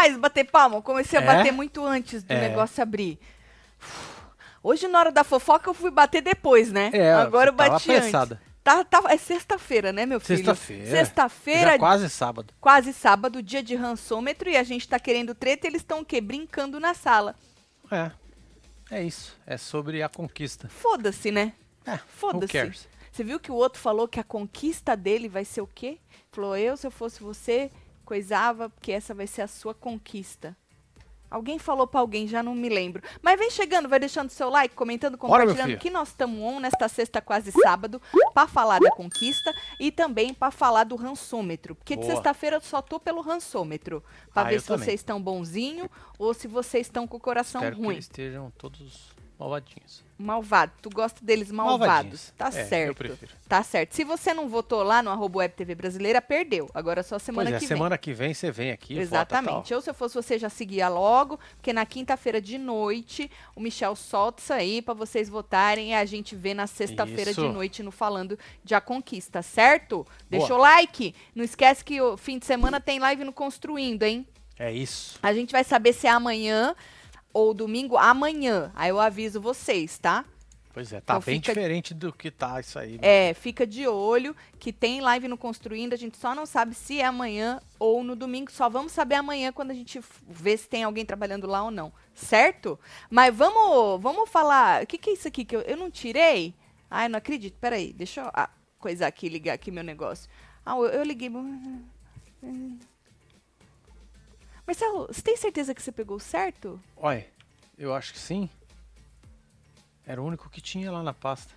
mais bater palma. Comecei a É? bater muito antes do É. negócio abrir. Hoje, na hora da fofoca, eu fui bater depois, né? É, Agora eu bati antes. apressada. Tá, tá, é sexta-feira, né, meu filho? Sexta-feira. Sexta-feira, quase sábado. quase sábado, dia de rançômetro, e a gente tá querendo treta e eles estão o quê? Brincando na sala. É. É isso. É sobre a conquista. Foda-se, né? É, Foda-se. Você viu que o outro falou que a conquista dele vai ser o quê? Falou, eu, se eu fosse você, coisava, porque essa vai ser a sua conquista. Alguém falou pra alguém, já não me lembro. Mas vem chegando, vai deixando seu like, comentando, compartilhando filho. que nós estamos on nesta sexta, quase sábado, pra falar da conquista e também pra falar do rançômetro. Porque de Boa. sexta-feira eu só tô pelo rançômetro. Pra Ah, ver se também. vocês estão bonzinho ou se vocês estão com o coração Espero que ruim. eles estejam todos malvadinhos. Malvado. Tu gosta deles malvados. Tá É, eu certo. prefiro. Tá certo. Se você não votou lá no arroba Web TV Brasileira, perdeu. Agora é só semana pois é, que semana que vem você vem aqui. vem. Exatamente. Ou se eu fosse você, já seguia logo, porque na quinta-feira de noite o Michel solta isso aí pra vocês votarem e a gente vê na sexta-feira de noite no Falando de A Conquista, certo? Deixa o like. Não esquece que o fim de semana tem live no Construindo, hein? É isso. A gente vai saber se é amanhã ou domingo. Amanhã. Aí eu aviso vocês, tá? Pois é, tá Então bem fica- diferente do que tá isso aí. É, fica de olho que tem live no Construindo, a gente só não sabe se é amanhã ou no domingo, só vamos saber amanhã quando a gente ver se tem alguém trabalhando lá ou não, certo? Mas vamos, vamos falar, o que, que é isso aqui que eu, eu não tirei? Ai, não acredito, peraí, deixa eu ah, coisar aqui, ligar aqui meu negócio. Ah, eu, eu liguei... Marcelo, você tem certeza que você pegou certo? Olha, eu acho que sim. Era o único que tinha lá na pasta.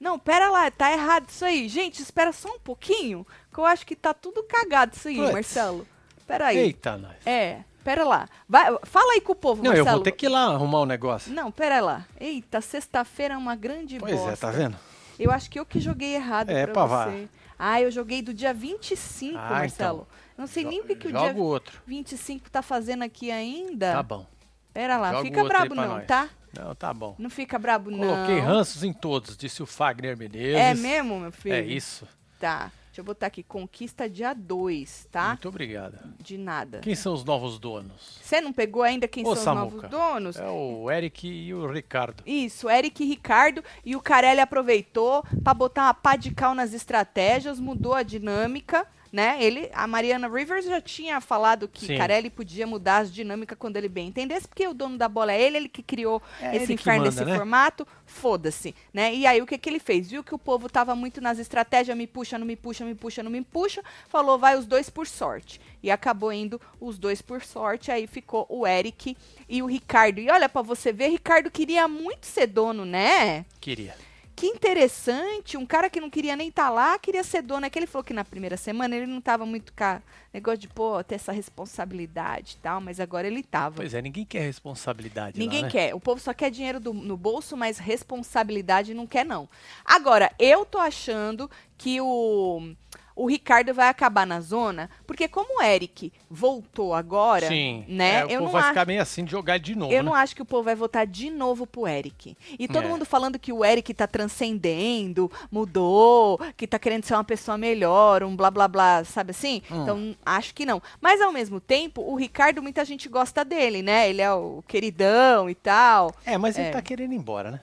Não, pera lá, tá errado isso aí. Gente, espera só um pouquinho, que eu acho que tá tudo cagado isso aí, Puts. Marcelo. Pera aí. Eita, nós. É, pera lá. Vai, fala aí com o povo, Não, eu Marcelo. vou ter que ir lá arrumar o negócio. Não, pera lá. Eita, sexta-feira é uma grande Pois bosta. é, tá vendo? Eu acho que eu que joguei errado É, pra pá, você. Ah, eu joguei do dia 25, Ah, Marcelo. Não sei nem o que, que o dia outro. 25 tá fazendo aqui ainda. Tá bom. Pera lá, Joga fica brabo não, nós. tá? Não, tá bom. Não fica brabo Coloquei não. ranços em todos, disse o Fagner Menezes. É mesmo, meu filho? É isso. Tá. Deixa eu botar aqui, conquista dia 2, tá? Muito obrigado. De nada. Quem são os novos donos? Você não pegou ainda quem Ô, são Samuca. os novos donos? É o Eric e o Ricardo. Isso, Eric e Ricardo e o Carelli aproveitou para botar uma pá de cal nas estratégias, mudou a dinâmica, né? Ele, a Mariana Rivers já tinha falado que Sim. Carelli podia mudar as dinâmicas quando ele bem entendesse, porque o dono da bola é ele, ele que criou É esse inferno manda, desse né? formato, foda-se, né? E aí o que que ele fez? Viu que o povo tava muito nas estratégias, me puxa, não me puxa, me puxa, não me puxa, falou vai os dois por sorte. E acabou indo os dois por sorte, aí ficou o Eric e o Ricardo. E olha pra você ver, Ricardo queria muito ser dono, né? Queria. Que interessante, um cara que não queria nem estar lá, queria ser dono. É que ele falou que na primeira semana ele não tava muito com negócio de, pô, ter essa responsabilidade e tal, mas agora ele tava. Pois é, ninguém quer responsabilidade Ninguém lá, né? quer. O povo só quer dinheiro do- no bolso, mas responsabilidade não quer, não. Agora, eu tô achando que o, o Ricardo vai acabar na zona, porque como o Eric voltou agora, Sim. né? É, o eu povo vai acho. ficar meio assim de jogar de novo, Eu né? não acho que o povo vai votar de novo pro Eric. E todo É. mundo falando que o Eric tá transcendendo, mudou, que tá querendo ser uma pessoa melhor, um blá blá blá, sabe assim? Hum. Então, acho que não. Mas ao mesmo tempo, o Ricardo, muita gente gosta dele, né? Ele é o queridão e tal. É, mas ele É. tá querendo ir embora, né?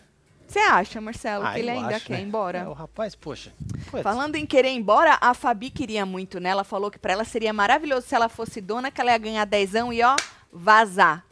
Você acha, Marcelo, Ah, que ele ainda acho, quer né? ir embora? É, o rapaz, poxa. Falando em querer ir embora, a Fabi queria muito, né? Ela falou que pra ela seria maravilhoso se ela fosse dona, que ela ia ganhar dezão e, ó, vazar.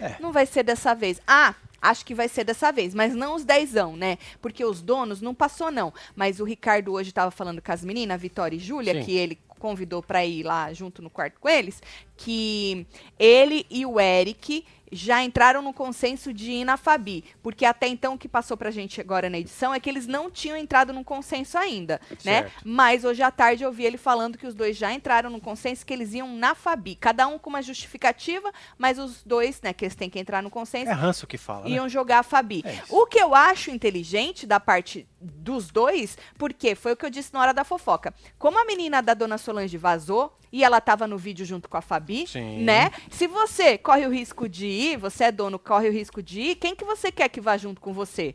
É. Não vai ser dessa vez. Ah, acho que vai ser dessa vez, mas não os dezão, né? Porque os donos não passou, não. Mas o Ricardo hoje tava falando com as meninas, a Vitória e Júlia, que ele convidou pra ir lá junto no quarto com eles, que ele e o Eric já entraram no consenso de ir na Fabi. Porque até então o que passou pra gente agora na edição é que eles não tinham entrado no consenso ainda, né? Certo. Mas hoje à tarde eu vi ele falando que os dois já entraram no consenso que eles iam na Fabi. Cada um com uma justificativa, mas os dois, né, que eles têm que entrar no consenso, É ranço que fala, né? iam jogar a Fabi. É o que eu acho inteligente da parte dos dois, porque foi o que eu disse na hora da fofoca. Como a menina da dona Solange vazou e ela tava no vídeo junto com a Fabi, Sim. né? Se você corre o risco de ir, você é dono, corre o risco de ir, quem que você quer que vá junto com você?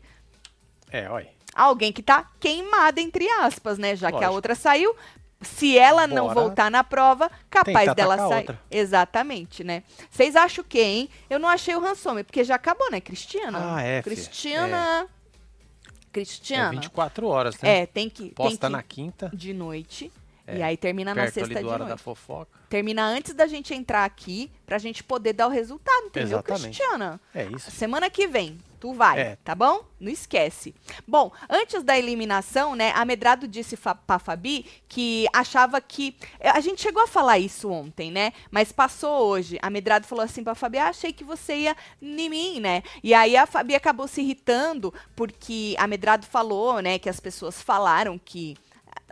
É, olha. Alguém que tá queimada, entre aspas, né? Já que a Lógico. outra saiu, se ela não Bora voltar na prova, capaz tentar dela sair. outra. Exatamente, né? Vocês acham o quê, hein? Eu não achei o Ransomer, porque já acabou, né? Cristiana. Ah, é, filha. Cristiana. É Cristiana. 24 horas, né? É, tem que. tem Posta que na quinta, de noite. É, E aí termina na sexta ali do de hora da noite. fofoca. Termina antes da gente entrar aqui, pra gente poder dar o resultado, entendeu, Exatamente. Cristiana? É isso. Semana que vem, tu vai, É. tá bom? Não esquece. Bom, antes da eliminação, né, a Medrado disse fa pra Fabi que achava que. eh, A gente chegou a falar isso ontem, né? Mas passou hoje. A Medrado falou assim pra Fabi: ah, achei que você ia em mim, né? E aí a Fabi acabou se irritando, porque a Medrado falou, né, que as pessoas falaram que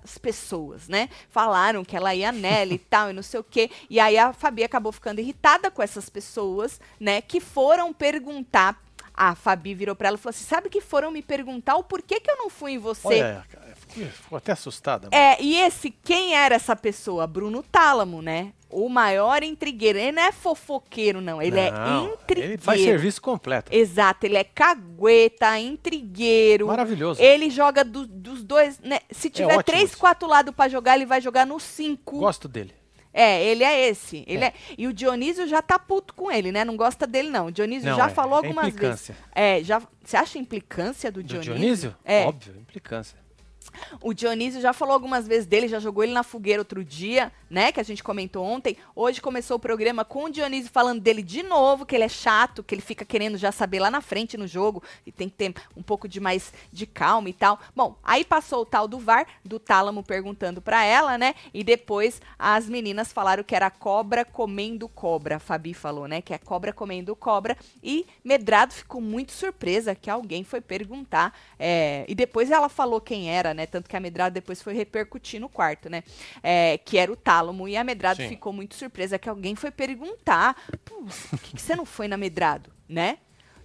as pessoas, né? Falaram que ela ia nela e tal, e não sei o quê. E aí a Fabi acabou ficando irritada com essas pessoas, né? Que foram perguntar. A Fabi virou pra ela e falou assim: sabe que foram me perguntar o porquê que eu não fui em você? Olha, ficou, até assustada. mano. É, e esse, quem era essa pessoa? Bruno Tálamo, né? O maior intrigueiro. Ele não é fofoqueiro, não. Ele Não, é intrigueiro. Ele faz serviço completo. Exato, ele é cagueta, intrigueiro. Maravilhoso. Ele joga do- dos dois, né? Se tiver ótimo três, isso. quatro lados pra jogar, ele vai jogar no cinco. Gosto dele. É, ele é esse. Ele É. é. E o Dionísio já tá puto com ele, né? Não gosta dele, não. O Dionísio Não, já é- falou é algumas vezes. implicância. É, já. Você acha implicância do Do Dionísio? Dionísio? É. Óbvio, implicância. O Dionísio já falou algumas vezes dele, já jogou ele na fogueira outro dia, né? Que a gente comentou ontem. Hoje começou o programa com o Dionísio falando dele de novo, que ele é chato, que ele fica querendo já saber lá na frente no jogo e tem que ter um pouco de mais de calma e tal. Bom, aí passou o tal do VAR, do Tálamo perguntando pra ela, né? E depois as meninas falaram que era cobra comendo cobra. A Fabi falou, né? Que é cobra comendo cobra. E Medrado ficou muito surpresa que alguém foi perguntar. é, e depois ela falou quem era, né? Tanto que a Medrado depois foi repercutir no quarto, né? É, que era o Tálamo. E a Medrado Sim. ficou muito surpresa que alguém foi perguntar. Por que, que você não foi na Medrado, né?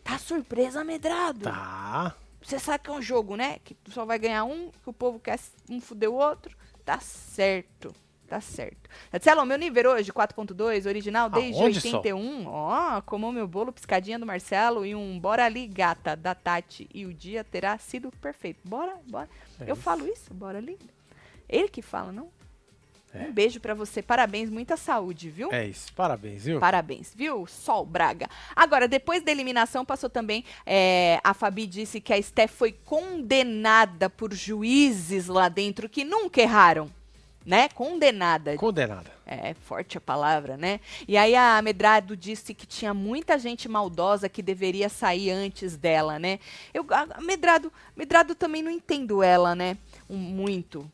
Tá surpresa, Medrado. Tá. Você sabe que é um jogo, né? Que tu só vai ganhar um, que o povo quer um fuder o outro. Tá certo. Tá certo. Marcelo, meu nível hoje, 4.2, original desde Aonde só? 81. Ó, comou meu bolo, piscadinha do Marcelo e um bora ali, gata, da Tati. E o dia terá sido perfeito. Bora, bora. É Eu isso. falo isso, bora ali. Ele que fala, não? É. Um beijo pra você, parabéns, muita saúde, viu? É isso. Parabéns, viu? Parabéns, viu? Sol Braga. Agora, depois da eliminação, passou também. é, a Fabi disse que a Steph foi condenada por juízes lá dentro que nunca erraram. Né? Condenada. Condenada. É forte a palavra, né? E aí a Medrado disse que tinha muita gente maldosa que deveria sair antes dela, né? Eu, a Medrado, Medrado também não entendo ela, né? Um- muito.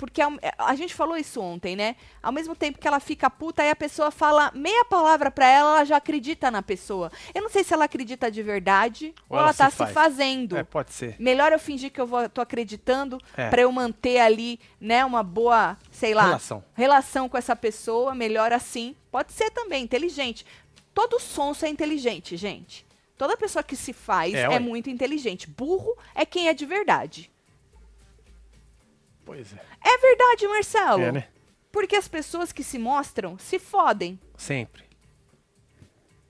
Porque ao- é, a, gente falou isso ontem, né? Ao mesmo tempo que ela fica puta, aí a pessoa fala meia palavra pra ela, ela já acredita na pessoa. Eu não sei se ela acredita de verdade ou, Ou ela, ela tá se se faz. fazendo. É, pode ser. Melhor eu fingir que eu vou, tô acreditando É. pra eu manter ali, né, uma boa, sei lá, Relação. relação com essa pessoa, melhor assim. Pode ser também inteligente. Todo sonso é inteligente, gente. Toda pessoa que se faz É, é, muito inteligente. Burro é quem é de verdade. Pois é. É verdade, Marcelo. É, né? Porque as pessoas que se mostram se fodem, Sempre.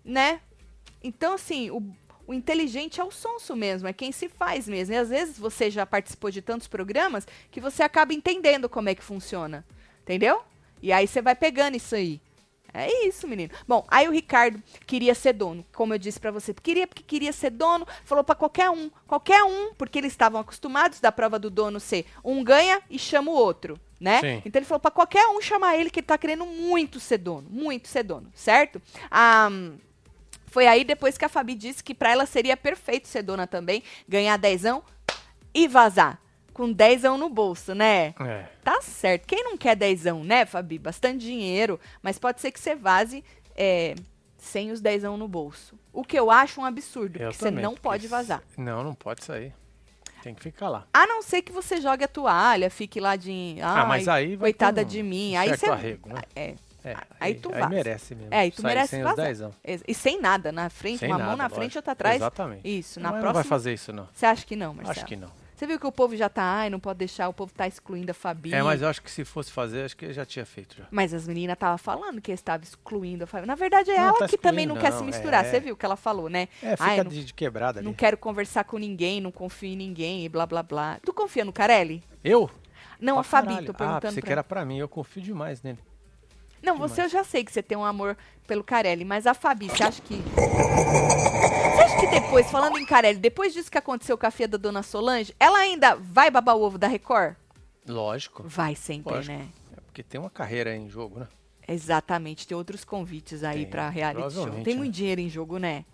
né? Então, assim, o, o inteligente é o sonso mesmo, é quem se faz mesmo. E às vezes você já participou de tantos programas que você acaba entendendo como é que funciona. Entendeu? E aí você vai pegando isso aí. É isso, menino. Bom, aí o Ricardo queria ser dono, como eu disse pra você. Queria porque queria ser dono, falou pra qualquer um, qualquer um, porque eles estavam acostumados da prova do dono ser um ganha e chama o outro, né? Sim. Então ele falou pra qualquer um chamar ele que ele tá querendo muito ser dono, muito ser dono, certo? Ah, foi aí depois que a Fabi disse que pra ela seria perfeito ser dona também, ganhar dezão e vazar. Com dezão no bolso, né? É. Tá certo. Quem não quer dezão, né, Fabi? Bastante dinheiro, mas pode ser que você vaze é, sem os dezão no bolso. O que eu acho um absurdo, Eu porque você também, não porque pode vazar. Não, não pode sair. Tem que ficar lá. A não ser que você jogue a toalha, fique lá de. ah, mas "Ai, aí vai coitada um de mim. Aí você. arrego, né? É. É, aí tu aí vaza. merece mesmo. É, aí tu merece sem vazar. E, sem nada na frente, Sem uma mão nada, na frente lógico. e outra atrás. Exatamente. Isso, na Mas próxima. não vai fazer isso, não. Você acha que não, Marcelo? Acho que não. Você viu que o povo já tá, ai, não pode deixar, o povo tá excluindo a Fabi. É, mas eu acho que se fosse fazer, acho que já tinha feito já. Mas as meninas estavam falando que eles estavam excluindo a Fabi. Na verdade, é Não, ela tá que também não, excluindo, quer se não, misturar. é. Você viu o que ela falou, né? É, fica Ai, não, de, de quebrada ali. não quero conversar com ninguém, não confio em ninguém e blá blá blá. Tu confia no Carelli? Eu? Não, a Fabi, caralho. tô Ah, perguntando. pensei pra que era pra mim. Eu confio demais nele. Não, que você eu já sei que você tem um amor pelo Carelli, mas a Fabi, você acha que. Que depois, falando em Carelli, depois disso que aconteceu com a filha da dona Solange, ela ainda vai babar o ovo da Record? Lógico. Vai sempre, Lógico. né? É porque tem uma carreira em jogo, né? Exatamente, tem outros convites aí pra reality show. Tem né? muito dinheiro em jogo, né?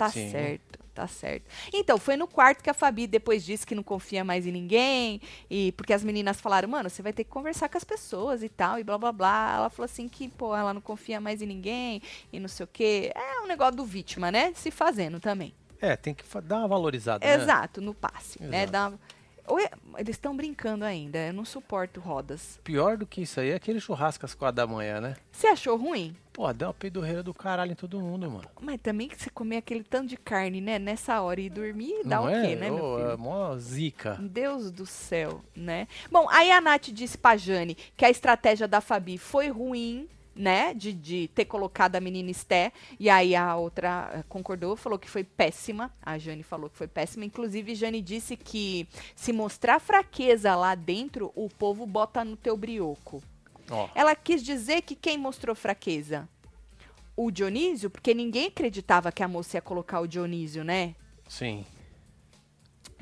Tá Sim. certo, tá certo. Então, foi no quarto que a Fabi depois disse que não confia mais em ninguém, e porque as meninas falaram, mano, você vai ter que conversar com as pessoas e tal, e blá blá blá. Ela falou assim que, pô, ela não confia mais em ninguém, e não sei o quê. É um negócio do vítima, né? Se fazendo também. É, tem que dar uma valorizada, né? Exato, no passe, né? Exato. Dá... Ou é- Eles estão brincando ainda, eu não suporto rodas. Pior do que isso aí é aquele churrasco às quatro da manhã, né? Você achou ruim? Pô, deu uma peidorreira do caralho em todo mundo, mano. Mas também que você comer aquele tanto de carne, né? Nessa hora e dormir, dá Não o é? quê, né, meu Ô, filho? É mó zica. Deus do céu, né? Bom, aí a Nath disse pra Jane que a estratégia da Fabi foi ruim, né? De, de ter colocado a menina Esté. E aí a outra concordou, falou que foi péssima. A Jane falou que foi péssima. Inclusive, Jane disse que se mostrar fraqueza lá dentro, o povo bota no teu brioco. Ela quis dizer que quem mostrou fraqueza? O Dionísio? Porque ninguém acreditava que a moça ia colocar o Dionísio, né? sim.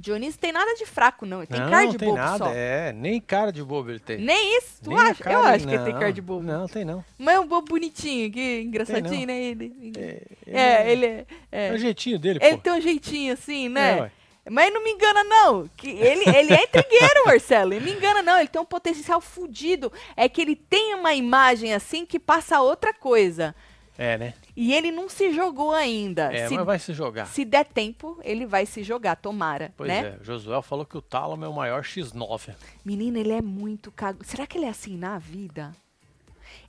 Dionísio tem nada de fraco, não. Ele tem não, cara não de tem bobo nada, só. é. Nem cara de bobo ele tem. Nem isso, tu Nem acha? cara Eu acho que ele tem não, cara de bobo. Não, tem não. Mas é um bobo bonitinho, que engraçadinho, não. né? Ele, É, é, ele é. é é. o jeitinho dele, Ele pô. tem um jeitinho assim, É, né? ué. Mas não me engana, não. Que ele, ele é intrigueiro, Marcelo. Ele me engana, não. Ele tem um potencial fudido. É que ele tem uma imagem assim que passa outra coisa. É, né? E ele não se jogou ainda. É, se, mas vai se jogar. se der tempo, ele vai se jogar, tomara, Pois né? é, Josué falou que o Talon é o maior X9. Menina, ele é muito cago. Será que ele é assim na vida?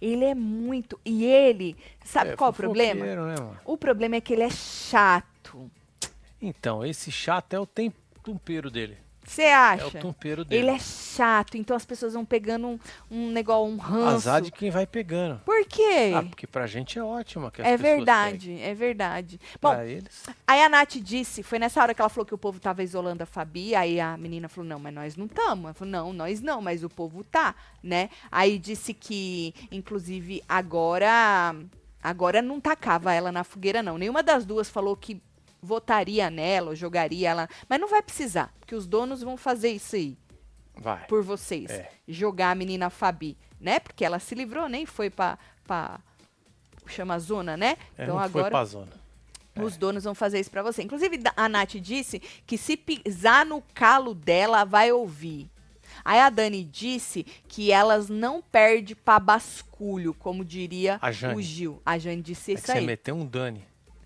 Ele é muito. E ele. Sabe é, qual o problema? Né? O problema é que ele é chato. Então, esse chato é o tempero dele. Você É o acha? tempero dele. ele é chato, então as pessoas vão pegando um, um negócio, um ranço. Azar de quem vai pegando. Por quê? Ah, porque pra gente é ótimo que as é verdade, é verdade. peguem. Bom, Pra eles. aí a Nath disse, foi nessa hora que ela falou que o povo tava isolando a Fabi, aí a menina falou, não, mas nós não estamos. Ela falou, não, nós não, mas o povo tá, né? Aí disse que, inclusive, agora, agora não tacava ela na fogueira, não. Nenhuma das duas falou que votaria nela ou jogaria ela, mas não vai precisar, porque os donos vão fazer isso aí Vai. por vocês. É. Jogar a menina Fabi, né? Porque ela se livrou, nem foi pra, pra chama zona, né? É, então não foi agora pra zona. os donos vão fazer isso pra você. Inclusive, a Nath disse que se pisar no calo dela, vai ouvir. Aí a Dani disse que elas não perdem pra basculho, como diria o Gil. A Jane disse É que isso você aí. meteu um Dani.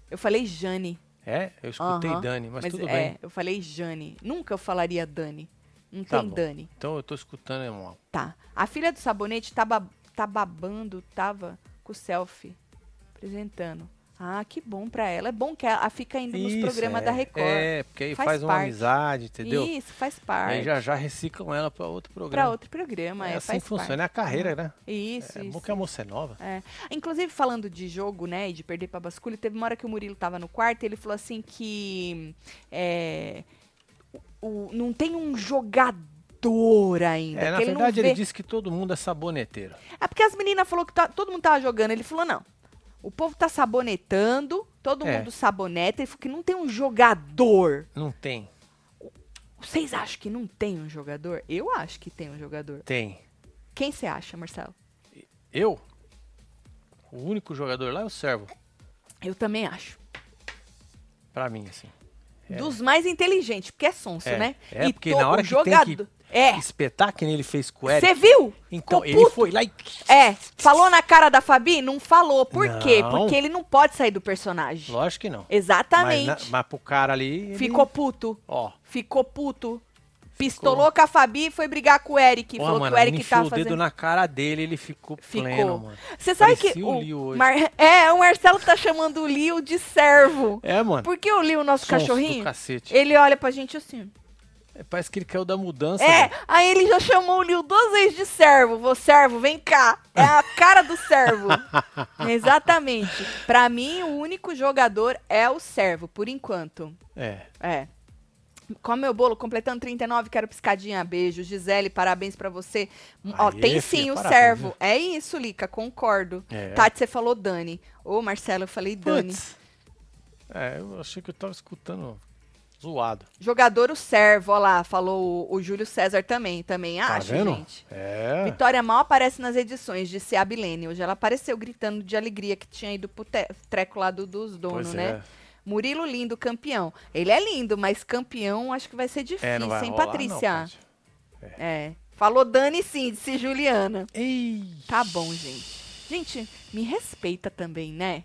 Eu falei Jane. É? Eu escutei Aham, Dani, mas, tudo é, bem. eu falei Jane. Nunca eu falaria Dani. Não Tá tem bom. Dani. Então eu tô escutando, irmão. Tá. A filha do sabonete tá, ba- tá babando, tava com o selfie apresentando. Ah, que bom pra ela. É bom que ela fica indo nos Isso, programas é. da Record. É, porque aí Faz faz, uma amizade, entendeu? Isso, faz E parte. aí já já reciclam ela pra outro Pra programa. outro programa, é, é assim funciona, é parte. a carreira, né? Isso, É isso. bom que a moça é nova. É. Inclusive, falando de jogo, né, e de perder pra basculho, teve uma hora que o Murilo tava no quarto e ele falou assim que é, o, não tem um jogador ainda. É, na que ele verdade, não vê. ele disse que todo mundo é saboneteiro. É porque as meninas falaram que tá- todo mundo tava jogando. Ele falou, não. O povo tá sabonetando, todo É. mundo saboneta, falou que não tem um jogador. Não tem. Vocês acham que não tem um jogador? Eu acho que tem um jogador. Tem. Quem você acha, Marcelo? Eu? O único jogador lá é o Servo. Eu também acho. Pra mim, assim. É. Dos mais inteligentes, porque é sonso, É, né? é, porque to- na hora que jogador... tem que É, espetar que nem ele fez com o Eric. você viu? Então, Ficou ele puto. foi lá e. É, falou na cara da Fabi? Não falou. Por quê? Não. Porque ele não pode sair do personagem. Lógico que não. Exatamente. Mas, na- mas pro cara ali. ele- Ficou puto. Ó. Ficou puto. Pistolou com a Fabi e foi brigar com o Eric. Ó, falou mano, que o Eric ele enfiou tava o dedo fazendo... na cara dele, ele ficou, Ficou. pleno, mano. Você sabe Parecia que o o. Mar- É, o Marcelo tá chamando o Leo de servo. É, mano. Porque o Leo, nosso Sonso do cachorrinho, cacete. ele olha pra gente assim. É, Parece que ele caiu da mudança. É, velho. aí ele já chamou o Leo duas vezes de servo. Vou servo, vem cá. É a cara do servo. Exatamente. Pra mim, o único jogador é o servo, por enquanto. É. É. Come meu bolo, completando 39, quero piscadinha. Beijo. Gisele, parabéns pra você. Ó, Aê, tem filha, sim o parabéns, servo. É isso, Lica, concordo. É. Tati, você falou Dani. Ô, Marcelo, eu falei Dani. É, eu achei que eu tava escutando zoado. Jogador o servo, ó lá, falou o, o Júlio César também. Também Tá acho, vendo? gente. É. Vitória mal aparece nas edições, disse a Bilene. Hoje ela apareceu gritando de alegria que tinha ido pro treco lá do- dos donos, Pois né? é. Murilo lindo, campeão. Ele é lindo, mas campeão acho que vai ser difícil, É, não vai hein, rolar, Patrícia? Não, Paty. é. Falou Dani sim, disse Juliana. Ei. Tá bom, gente. Gente, me respeita também, né?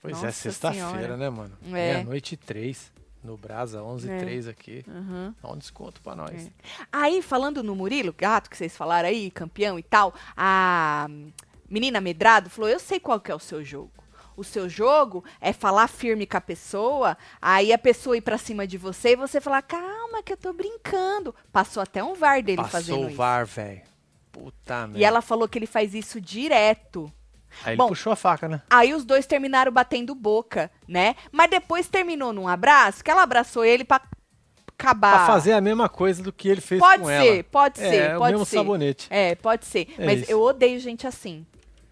Pois Nossa é, sexta-feira, né, mano? É. Meia-noite e três. No Brasa, 11 É. 3 aqui. Uhum. Dá um desconto pra nós. É. Aí, falando no Murilo, gato que vocês falaram aí, campeão e tal, a menina Medrado falou: Eu sei qual que é o seu jogo. O seu jogo é falar firme com a pessoa, aí a pessoa ir pra cima de você e você falar: Calma, que eu tô brincando. Passou até um VAR dele fazendo Passou o isso. VAR, velho. Puta merda. E ela falou que ele faz isso direto. Aí ele Bom, puxou a faca, né? Aí os dois terminaram batendo boca, né? Mas depois terminou num abraço, que ela abraçou ele pra acabar. Pra fazer a mesma coisa do que ele fez Pode com ser, ela. pode é, ser, É, o pode mesmo ser. sabonete. É, pode ser. É Mas isso. eu odeio gente assim.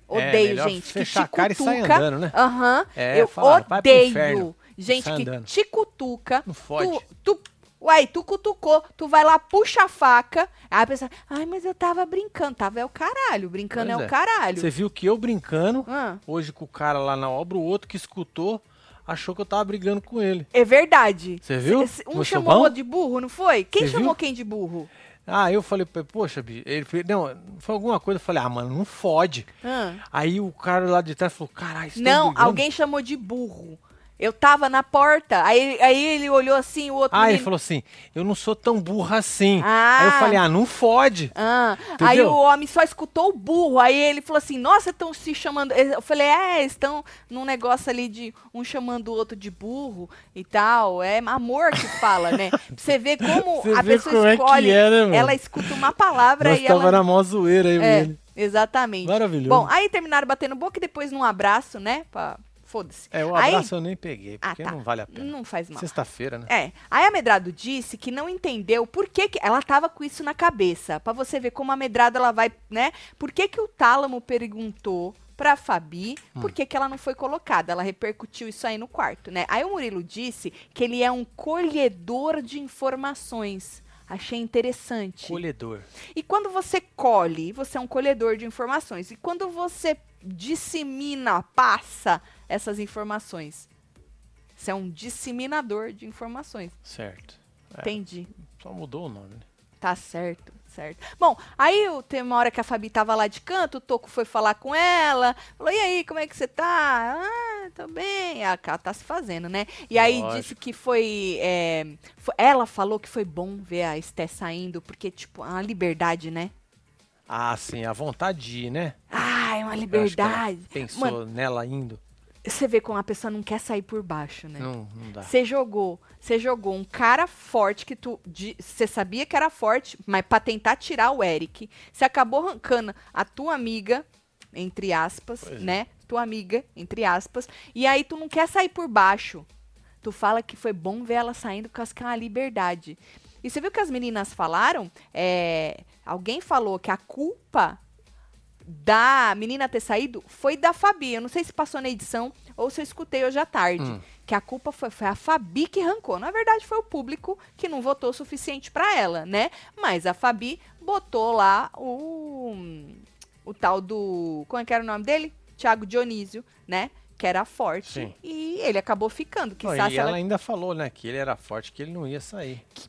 É, Odeio melhor gente que te a cara e cutuca. andando, né? Aham. É, eu fala, vai pro odeio gente Sai que te cutuca. Não fode. Tu, tu, uai, tu cutucou, tu vai lá, puxa a faca. Aí a pessoa, ai, mas eu tava brincando. Tava é o caralho, brincando é, é. o caralho. Você viu que eu brincando, Ah, hoje com o cara lá na obra, o outro que escutou, achou que eu tava brigando com ele. é verdade. Você viu? Um sou chamou o outro de burro, não foi? Quem Você chamou viu? quem de burro? Ah, eu falei, poxa, bicho, ele falou, não, foi alguma coisa, eu falei, ah, mano, não fode. Ah. Aí o cara lá de trás falou, caralho, você Não, brigando?" alguém chamou de burro. Eu tava na porta, aí, aí ele olhou assim, o outro Ah, ele menino- falou assim, eu não sou tão burra assim. Ah. Aí eu falei, ah, não fode. Ah, aí o homem só escutou o burro. Aí ele falou assim: Nossa, estão se chamando. Eu falei: É, estão num negócio ali de um chamando o outro de burro e tal. É amor que fala, né? Pra você ver como Você a vê pessoa como é escolhe. é, né, mano? ela escuta uma palavra Nós e tava ela. na mó zoeira aí, É, exatamente. Maravilhoso. Bom, aí terminaram batendo boca e depois num abraço, né? Pra... Foda-se. É, o Aí- abraço eu nem peguei, Ah, porque tá. não vale a pena. Não faz mal. Sexta-feira, né? É. Aí a Medrado disse que não entendeu por que, que ela tava com isso na cabeça. Pra você ver como a Medrado ela vai, né? Por que que o Tálamo perguntou pra Fabi por que que ela não foi colocada? Ela repercutiu isso aí no quarto, né? Aí o Murilo disse que ele é um colhedor de informações. Achei interessante. Colhedor. E quando você colhe, você é um colhedor de informações. E quando você dissemina, passa essas informações, você é um disseminador de informações. Certo. É, Entendi. Só mudou o nome, né? Tá certo, certo. Bom, aí tem uma hora que a Fabi tava lá de canto, o Toco foi falar com ela, falou, e aí, como é que você tá? Ah, tô bem. Ah, ela tá se fazendo, né? E aí Lógico. disse que foi, é, fo- Ela falou que foi bom ver a Esté saindo, porque, tipo, é uma liberdade, né? Ah, sim, a vontade de ir, né? Ah, é uma liberdade. Pensou Mano, nela indo. Você vê como a pessoa não quer sair por baixo, né? Não, não dá. Você jogou, você jogou um cara forte que tu, você sabia que era forte, mas pra tentar tirar o Eric, você acabou arrancando a tua amiga, entre aspas, Pois é. né? Tua amiga, entre aspas, e aí tu não quer sair por baixo. Tu fala que foi bom ver ela saindo com que é uma liberdade. E você viu que as meninas falaram? É, alguém falou que a culpa da menina ter saído foi da Fabi. Eu não sei se passou na edição ou se eu escutei hoje à tarde. Hum. Que a culpa foi, foi a Fabi que arrancou. Na verdade, foi o público que não votou o suficiente pra ela, né? Mas a Fabi botou lá o, o tal do. Como é que era o nome dele? Tiago Dionísio, né? Que era forte. Sim. E ele acabou ficando. Não, Quizás e ela ela ainda falou, né, que ele era forte, que ele não ia sair. que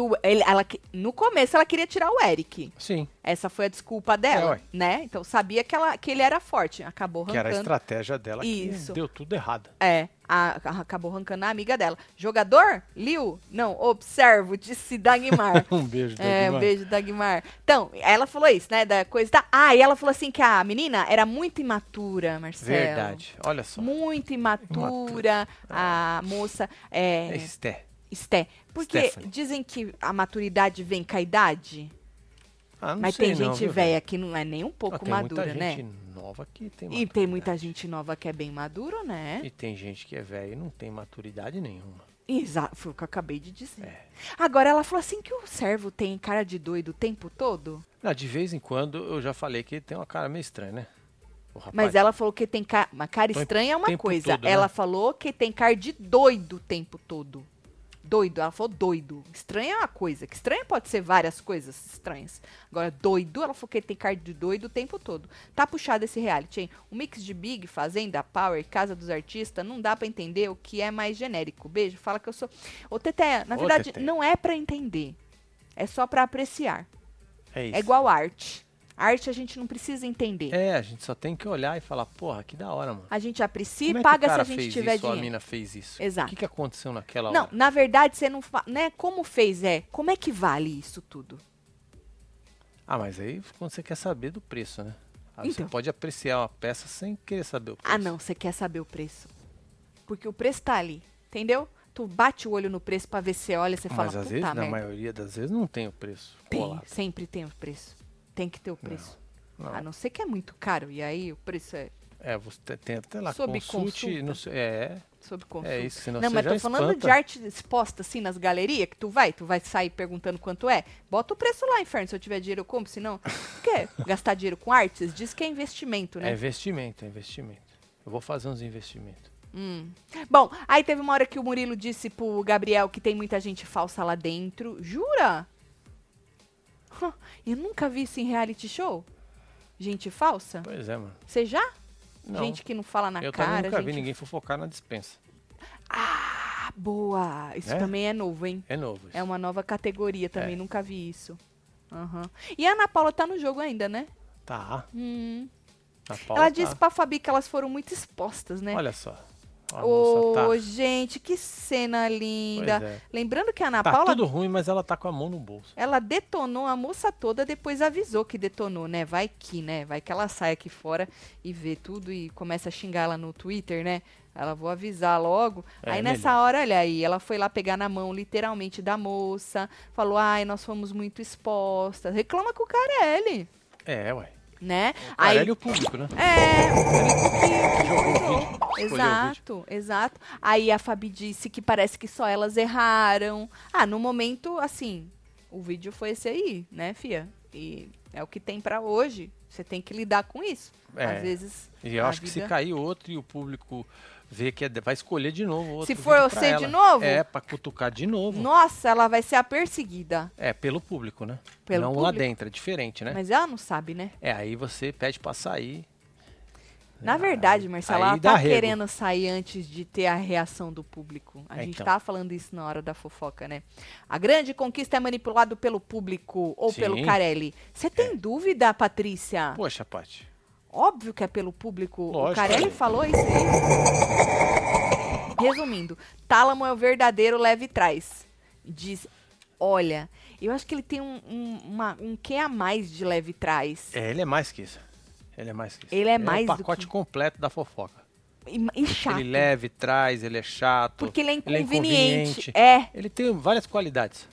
o, ele, ela, que- no começo ela queria tirar o Eric. Sim, Essa foi a desculpa dela, É, né? Então sabia que, ela, que ele era forte. Acabou que era a arrancando. estratégia dela Isso. que deu tudo errado. É, a- a- acabou arrancando a amiga dela. Jogador? Liu? Não, observo, disse Dagmar. Um beijo, É, um Dagmar. beijo, Dagmar. Então, ela falou isso, né? Da coisa da. Ah, e ela falou assim que a menina era muito imatura, Marcelo. Verdade, olha só. Muito imatura, a moça. É, É Esté. Esté. Porque Stephanie. dizem que a maturidade vem com a idade. Ah, não Mas sei tem não, gente viu, velha que não é nem um Ah, pouco tem madura, muita né? gente nova que tem E tem maturidade. muita gente nova que é bem maduro, né? E tem gente que é velha e não tem maturidade nenhuma. Exato, foi o que eu acabei de dizer. É. Agora ela falou assim que o servo tem cara de doido o tempo todo. Não, de vez em quando eu já falei que ele tem uma cara meio estranha, né? Rapaz. Mas ela falou que tem ca... uma cara estranha é uma coisa. todo, né? Ela falou que tem cara de doido o tempo todo. Doido, ela falou doido. Estranha é uma coisa. Que estranha pode ser várias coisas estranhas. Agora, doido, ela falou que tem cara de doido o tempo todo. Tá puxado esse reality, hein? O mix de Big, Fazenda, Power, Casa dos Artistas, não dá pra entender o que é mais genérico. Beijo, fala que eu sou. Ô, Teté, na Ô, verdade, Teté. não é pra entender. É só pra apreciar. É isso. É igual arte. Arte a gente não precisa entender. É, a gente só tem que olhar e falar, porra, que da hora, mano. A gente aprecia e é paga se a gente fez tiver isso, ou a dinheiro. mina fez isso? Exato. O que, que aconteceu naquela Não, hora? na verdade, você não fala, né? Como fez é, como é que vale isso tudo? Ah, mas aí quando você quer saber do preço, né? Aí Então. Você pode apreciar uma peça sem querer saber o preço. Ah, não, você quer saber o preço. Porque o preço tá ali, entendeu? Tu bate o olho no preço pra ver se você olha e você fala, Mas às vezes, na merda. maioria das vezes, não tem o preço. Tem, colado. sempre tem o preço. Tem que ter o preço. Não. A não ser que é muito caro, e aí o preço é É, você te- tem até lá, Sob consulte, consulta. não sei, é, sob consulta. é isso, senão Não, você mas já tô falando de espanta. arte exposta assim nas galerias, que tu vai, tu vai sair perguntando quanto é. Bota o preço lá, inferno. Se eu tiver dinheiro, eu compro. Se não, quer gastar dinheiro com artes? Diz que é investimento, É né? investimento, é investimento. Eu vou fazer uns investimentos. Hum. Bom, aí teve uma hora que o Murilo disse pro Gabriel que tem muita gente falsa lá dentro. Jura? Eu nunca vi isso em reality show. Gente falsa? Pois é, mano. Você já? Não, Gente que não fala na eu cara. nunca vi gente... ninguém fofocar na dispensa. Ah, boa! Isso É? também é novo, hein? É novo isso. É uma nova categoria também, É. nunca vi isso. Aham. E a Ana Paula tá no jogo ainda, né? Tá. Hum. Ela tá. disse pra Fabi que elas foram muito expostas, né? Olha só. A Ô, moça tá. gente, que cena linda. É. Lembrando que a Ana Tá Paula tudo ruim, mas ela tá com a mão no bolso. Ela detonou a moça toda, depois avisou que detonou, né? Vai que, né? Vai que ela sai aqui fora e vê tudo e começa a xingar ela no Twitter, né? Ela vou avisar logo. É, aí nessa melhor. hora, olha aí, ela foi lá pegar na mão, literalmente, da moça. Falou, ai, nós fomos muito expostas. Reclama com o Carelli, É, ué. Né? O Carelli e o público, né? É, o público que-. Exato, exato. Aí a Fabi disse que parece que só elas erraram. Ah, no momento, assim, o vídeo foi esse aí, né, fia? E é o que tem pra hoje. Você tem que lidar com isso. É. Às vezes. E eu acho que se vida- cair outro e o público vê que é, vai escolher de novo outro Se for você de novo? É, pra cutucar de novo. Nossa, ela vai ser a perseguida. É, pelo público, né? Pelo Não lá público. dentro, é diferente, né? Mas ela não sabe, né? É, aí você pede pra sair. Na verdade, Marcela, aí ela tá rego. querendo sair antes de ter a reação do público. A É, gente então. tava falando isso na hora da fofoca, né? A grande conquista é manipulado pelo público ou Sim. pelo Carelli. Você tem dúvida, Patrícia? Poxa, Paty. Óbvio que é pelo público. o Lógico, Carelli é. falou isso aí. Resumindo, Tálamo é o verdadeiro leve trás. Diz, olha, eu acho que ele tem um, um, uma, um quê a mais de leve trás. É, ele é mais que isso. Ele é mais que isso. Ele é mais o do pacote que- completo da fofoca. E, e chato. Ele leve, traz, ele é chato. Porque ele é ele é inconveniente. inconveniente. é Ele tem várias qualidades.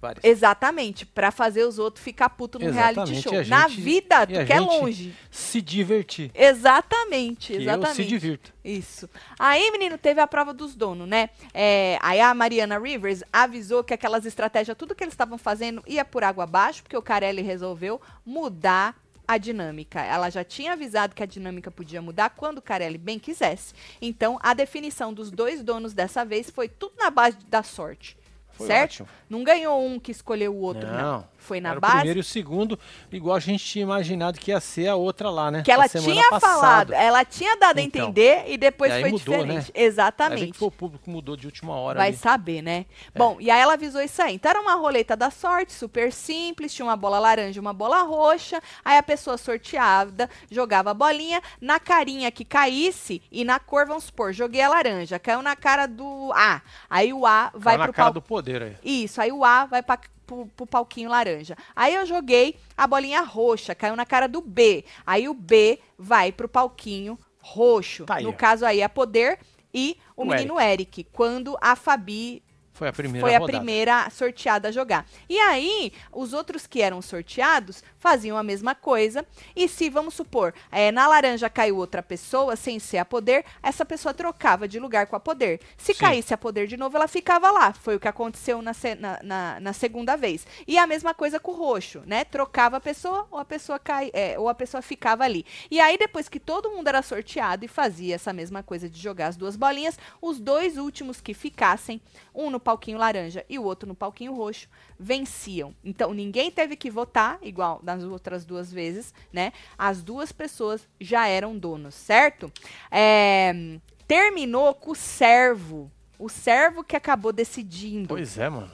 Várias. Exatamente, pra fazer os outros ficar puto no reality Exatamente, show. e a Na gente- vida, tu quer gente- longe. Se divertir. Exatamente, Que exatamente. se divirto. Isso. Aí, menino, teve a prova dos donos, né? É, aí a Mariana Rivers avisou que aquelas estratégias, tudo que eles estavam fazendo ia por água abaixo, porque o Carelli resolveu mudar a dinâmica. Ela já tinha avisado que a dinâmica podia mudar quando o Carelli bem quisesse. Então, a definição dos dois donos dessa vez foi tudo na base da sorte. Foi certo? ótimo. Não ganhou um que escolheu o outro, não. Não. Foi na Era o base primeiro e o segundo, igual a gente tinha imaginado que ia ser a outra lá, né? que ela tinha passada. falado, ela tinha dado a Então. entender e depois E aí foi mudou, né? diferente. Aí vê Exatamente. que foi o público mudou de última hora Vai ali. saber, né? Bom, e aí ela avisou isso aí. Então era uma roleta da sorte, super simples, tinha uma bola laranja e uma bola roxa. Aí a pessoa sorteada jogava a bolinha na carinha que caísse e na cor, vamos supor, joguei a laranja, caiu na cara do A. Aí o A vai na pro cara pau... do poder aí. Isso, aí o A vai pra, pro, pro palquinho laranja. Aí eu joguei a bolinha roxa, caiu na cara do B. Aí o B vai pro palquinho roxo. Tá aí, no ó. caso aí, a Poder e o, O menino Eric. Quando a Fabi Foi a primeira foi a rodada. primeira sorteada a jogar. E aí, os outros que eram sorteados faziam a mesma coisa. E se, vamos supor, eh, na laranja caiu outra pessoa, sem ser a poder, essa pessoa trocava de lugar com a poder. Se Sim. caísse a poder de novo, ela ficava lá. Foi o que aconteceu na, na, na- na segunda vez. E a mesma coisa com o roxo, né? Trocava a pessoa ou a pessoa cai, eh, ou a pessoa ficava ali. E aí, depois que todo mundo era sorteado e fazia essa mesma coisa de jogar as duas bolinhas, os dois últimos que ficassem, um no palquinho laranja e o outro no palquinho roxo, venciam. Então, ninguém teve que votar, igual nas outras duas vezes, né? As duas pessoas já eram donos, certo? É, terminou com o servo. O servo que acabou decidindo. Pois é, mano.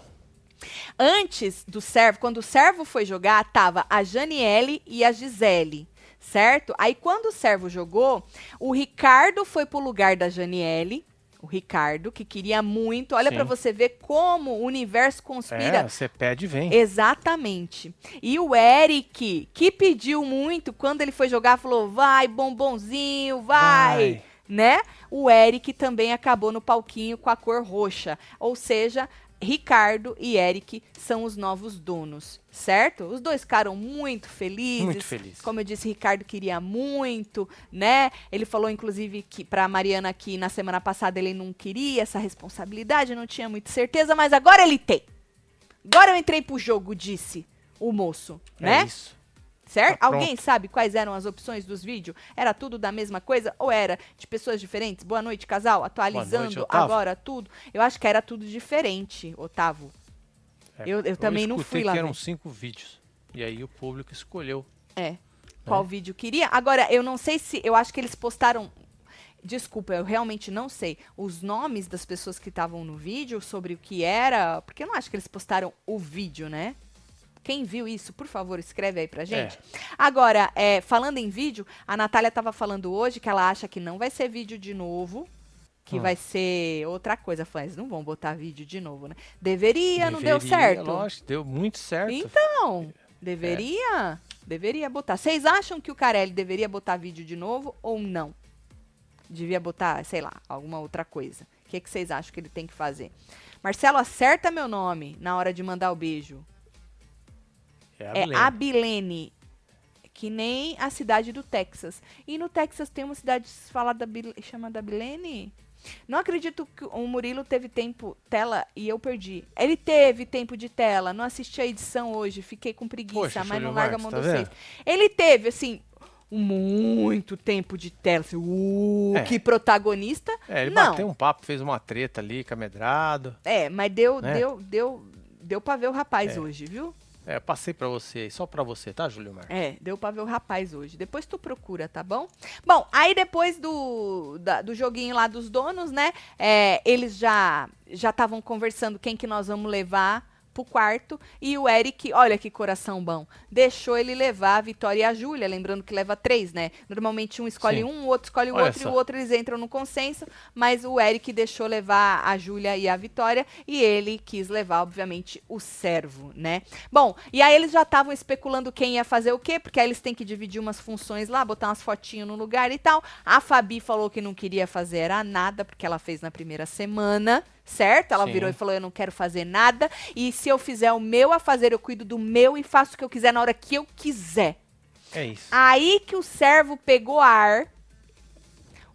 Antes do servo, quando o servo foi jogar, tava a Janiele e a Gisele, certo? Aí quando o servo jogou, o Ricardo foi pro lugar da Janiele, o Ricardo, que queria muito. Olha pra você ver como o universo conspira É, você pede e vem. Exatamente. E o Eric, que pediu muito, quando ele foi jogar, falou: vai, bombonzinho, vai. Né? O Eric também acabou no palquinho com a cor roxa. Ou seja, Ricardo e Eric são os novos donos, certo? Os dois ficaram muito felizes. Muito feliz. Como eu disse, Ricardo queria muito, né? Ele falou, inclusive, que pra Mariana que na semana passada ele não queria essa responsabilidade, não tinha muita certeza, mas agora ele tem. Agora eu entrei pro jogo, disse o moço, né? É isso. Certo? Tá Alguém sabe quais eram as opções dos vídeos? Era tudo da mesma coisa ou era de pessoas diferentes? Boa noite, casal. Atualizando Otávio. agora tudo. Eu acho que era tudo diferente, Otávio. É, Eu- eu também não fui lá que eram ver. cinco vídeos. E aí o público escolheu. É. Qual vídeo queria? Agora, eu não sei se. Eu acho que eles postaram. Desculpa, eu realmente não sei. Os nomes das pessoas que estavam no vídeo, sobre o que era. Porque eu não acho que eles postaram o vídeo, né? Quem viu isso, por favor, escreve aí pra gente. Agora, é, falando em vídeo, a Natália tava falando hoje que ela acha que não vai ser vídeo de novo. Que Hum. vai ser outra coisa. Eles não vão botar vídeo de novo, né? Deveria, não deu Deveria, certo. Lógico, deu muito certo. Então, deveria, deveria botar. Vocês acham que o Carelli deveria botar vídeo de novo ou não? Devia botar, sei lá, alguma outra coisa. O que, que vocês acham que ele tem que fazer? Marcelo, acerta meu nome na hora de mandar o beijo. É, a É. Abilene. Que nem a cidade do Texas. E no Texas tem uma cidade falada chamada Abilene? Não acredito que o Murilo teve tempo tela e eu perdi. Ele teve tempo de tela, não assisti a edição hoje, fiquei com preguiça, Poxa, mas não larga a mão tá do seis. Ele teve, assim, muito tempo de tela. Assim, uh, É. que protagonista. É, ele não. bateu um papo, fez uma treta ali, camedrado. É, mas deu, Né? deu, deu, deu pra ver o rapaz É. hoje, viu? É, passei pra você só pra você, tá, Júlio Marques? É, deu pra ver o rapaz hoje. Depois tu procura, tá bom? Bom, aí depois do, da- do joguinho lá dos donos, né? é, eles já já estavam conversando quem que nós vamos levar pro quarto. E o Eric, olha que coração bom, deixou ele levar a Vitória e a Júlia. Lembrando que leva três, né? Normalmente um escolhe Sim. um, o outro escolhe o Olha outro e só. o outro eles entram no consenso. Mas o Eric deixou levar a Júlia e a Vitória. E ele quis levar, obviamente, o servo, né? Bom, e aí eles já estavam especulando quem ia fazer o quê, porque aí eles têm que dividir umas funções lá, botar umas fotinhos no lugar e tal. A Fabi falou que não queria fazer nada, porque ela fez na primeira semana, certo? Ela Sim. virou e falou: Eu não quero fazer nada, e se eu fizer o meu a fazer, eu cuido do meu e faço o que eu quiser na hora que eu quiser. É isso. Aí que o servo pegou ar.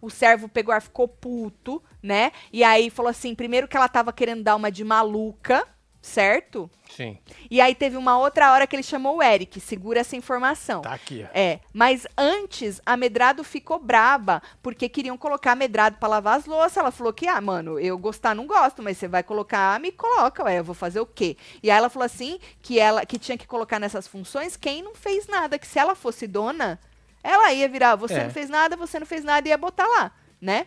O servo pegou ar, ficou puto, né? E aí falou assim: primeiro que ela tava querendo dar uma de maluca, certo? Sim. E aí teve uma outra hora que ele chamou o Eric, segura essa informação. Tá aqui, ó. É, mas antes a Medrado ficou braba, porque queriam colocar a Medrado pra lavar as louças. Ela falou que, ah, mano, eu gostar não gosto, mas você vai colocar, me coloca, ué, eu vou fazer o quê? E aí ela falou assim, que ela que tinha que colocar nessas funções quem não fez nada, que se ela fosse dona, ela ia virar, você É. não fez nada, você não fez nada, e ia botar lá, né?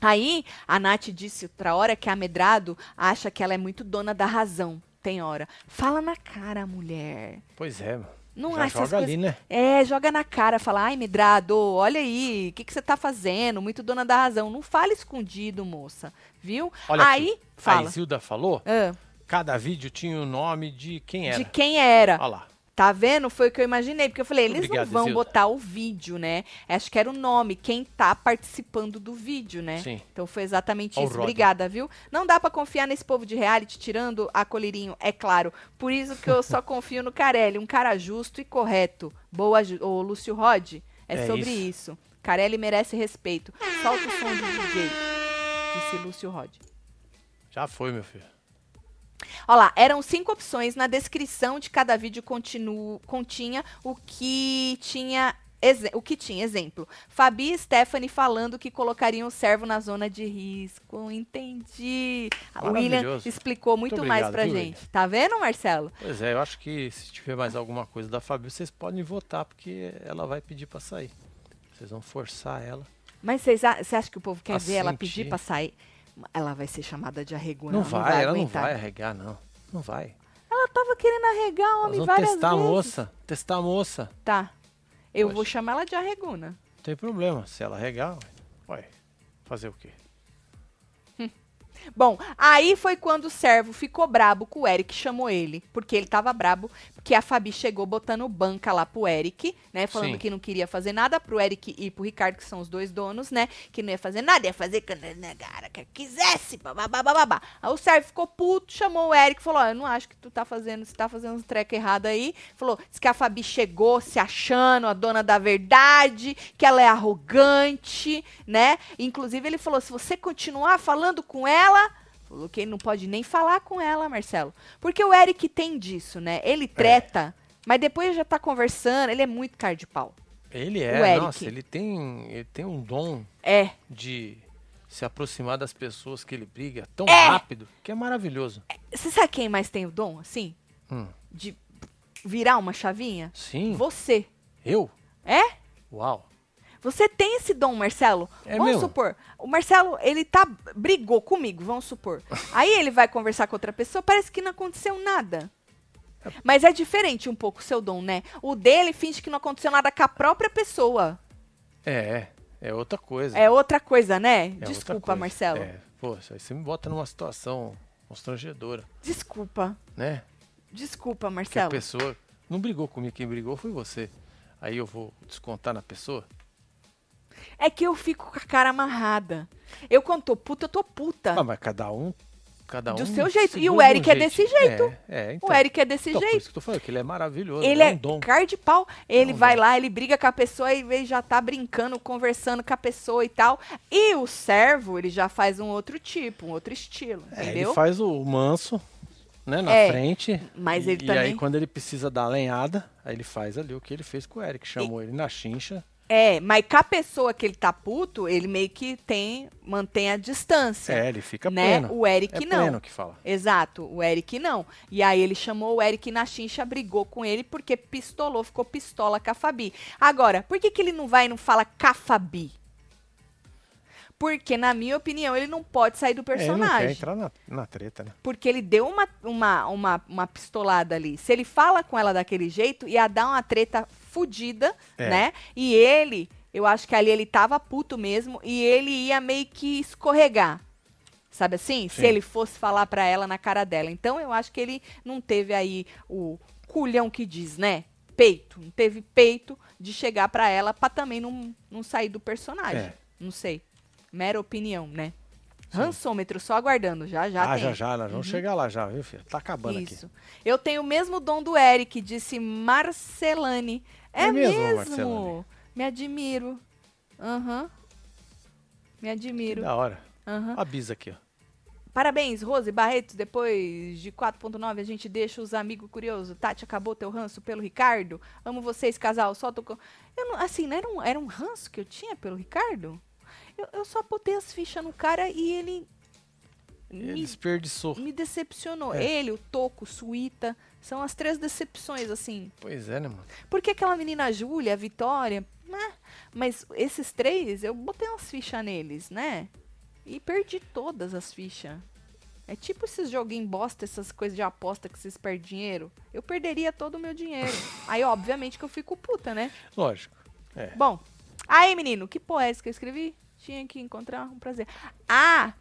Aí, a Nath disse outra hora que a Medrado acha que ela é muito dona da razão. Tem hora. Fala na cara, mulher. Pois é. Não Já acha joga coisas- ali, né? É, joga na cara, fala, ai, Medrado, olha aí, o que, que você tá fazendo? Muito dona da razão. Não fale escondido, moça, viu? Olha aí, aqui. A fala. Isilda falou, Ah, cada vídeo tinha o nome de quem era. de quem era. Olha lá. Tá vendo? Foi o que eu imaginei. Porque eu falei, eles Obrigado, não vão Zilda. botar o vídeo, né? Acho que era o nome, quem tá participando do vídeo, né? Sim. Então foi exatamente o isso. Obrigada, viu? Não dá pra confiar nesse povo de reality, tirando a Colirinho, é claro. Por isso que eu só confio no Carelli, um cara justo e correto. Boa, ô Lúcio Rod, é, É sobre isso. isso. Carelli merece respeito. Solta o som do DJ, disse Lúcio Rod. Já foi, meu filho. Olha lá, eram cinco opções. Na descrição de cada vídeo continu- continha o que tinha. O que tinha, exemplo. Fabi e Stephanie falando que colocariam o servo na zona de risco. Entendi. O William explicou muito, Muito mais pra gente. Tá vendo, Marcelo? Pois é, eu acho que se tiver mais alguma coisa da Fabi, vocês podem votar, porque ela vai pedir pra sair. Vocês vão forçar ela. Mas você acha que o povo quer ver ela pedir pra sair? Ela vai ser chamada de arregona. Não, ela vai, ela não aguentar. vai arregar, não. Não vai. Ela tava querendo arregar o homem várias testar a vezes. moça. Testar a moça. Tá. Eu Poxa. vou chamar ela de arregona. Não tem problema. Se ela arregar, ué, fazer o quê? Bom, aí foi quando o servo ficou brabo com o Eric, chamou ele, porque ele tava brabo, porque a Fabi chegou botando banca lá pro Eric, né, falando Sim. que não queria fazer nada pro Eric e pro Ricardo, que são os dois donos, né, que não ia fazer nada, ia fazer quando cara, que quisesse, babá. Aí o servo ficou puto, chamou o Eric, falou, ó, eu não acho que tu tá fazendo, você tá fazendo uns treco errado aí, falou, disse que a Fabi chegou se achando a dona da verdade, que ela é arrogante, né, inclusive ele falou, se você continuar falando com ela, Falou que ele não pode nem falar com ela, Marcelo. Porque o Eric tem disso, né? Ele treta, mas depois já tá conversando. Ele é muito cara de pau. Ele é, nossa, ele tem, ele tem um dom É. de se aproximar das pessoas que ele briga tão É. rápido que é maravilhoso. Você sabe quem mais tem o dom, assim? Hum, De virar uma chavinha? sim, Você. eu? É? Uau. Você tem esse dom, Marcelo. É vamos mesmo? supor, o Marcelo, ele tá brigou comigo, vamos supor. Aí ele vai conversar com outra pessoa, parece que não aconteceu nada. Mas é diferente um pouco o seu dom, né? O dele finge que não aconteceu nada com a própria pessoa. É, é outra coisa. É outra coisa, né? É Desculpa, coisa. Marcelo. É, poxa, aí você me bota numa situação constrangedora, Desculpa. né? Desculpa, Que a Marcelo. pessoa não brigou comigo, quem brigou foi você. Aí eu vou descontar na pessoa? É que eu fico com a cara amarrada. Eu, quando tô puta, eu tô puta. Ah, mas cada um. Cada um Do seu jeito. E o de um Eric é desse jeito. É, é então. o Eric é desse Então, por jeito. isso que eu tô falando, que ele é maravilhoso. Ele é é um dom. cara de pau. Ele É um vai dom. lá, ele briga com a pessoa e já tá brincando, conversando com a pessoa e tal. E o servo, ele já faz um outro tipo, um outro estilo, É, entendeu? ele faz o manso, né, na É, frente. mas e, ele e também- aí, quando ele precisa dar a lenhada, aí ele faz ali o que ele fez com o Eric. Chamou ele na chincha. É, mas com a pessoa que ele tá puto, ele meio que tem, mantém a distância. É, ele fica né? pleno. O Eric é não. pleno que fala. Exato, o Eric não. E aí ele chamou o Eric na chincha, brigou com ele porque pistolou, ficou pistola com a Fabi. Agora, por que, que ele não vai e não fala com a Fabi? Porque, na minha opinião, ele não pode sair do É, ele não quer personagem. entrar na, na treta, né? porque ele deu uma, uma, uma, uma pistolada ali. Se ele fala com ela daquele jeito, ia dar uma treta fudida, É. né? E ele, eu acho que ali ele tava puto mesmo, e ele ia meio que escorregar. Sabe assim? Se Sim. ele fosse falar pra ela na cara dela. Então eu acho que ele não teve aí o culhão que diz, né? Peito. Não teve peito de chegar pra ela pra também não, não sair do personagem. É. Não sei. Mera opinião, né? Sim. Rançômetro só aguardando. Já, já ah, tem. já já, nós vamos chegar lá já, viu, filho? Tá acabando aqui. Isso. Eu tenho o mesmo dom do Eric, disse Marcelane. É, É mesmo, mesmo? Marcelane? Me admiro. Aham. Me Que admiro. da hora. Aham. A Bisa aqui, ó. Parabéns, Rose Barreto. Depois de 4.9, a gente deixa os amigos curiosos. Tati, acabou teu ranço pelo Ricardo? Amo vocês, casal. Só tô com... Eu não, assim, não era um, era um ranço que eu tinha pelo Ricardo? Eu, eu só botei as fichas no cara e ele... Ele me desperdiçou. me decepcionou. É. Ele, o Toco, Suíta, são as três decepções, assim. Pois é, né, mano? Porque aquela menina Júlia, a Vitória, né? mas esses três, eu botei umas fichas neles, né? E perdi todas as fichas. É tipo esses joguinhos bosta, essas coisas de aposta que vocês perdem dinheiro. Eu perderia todo o meu dinheiro. Aí, obviamente, que eu fico puta, né? Lógico. É. Bom, aí, menino, que poesia que eu escrevi? Tinha que encontrar um prazer. Ah,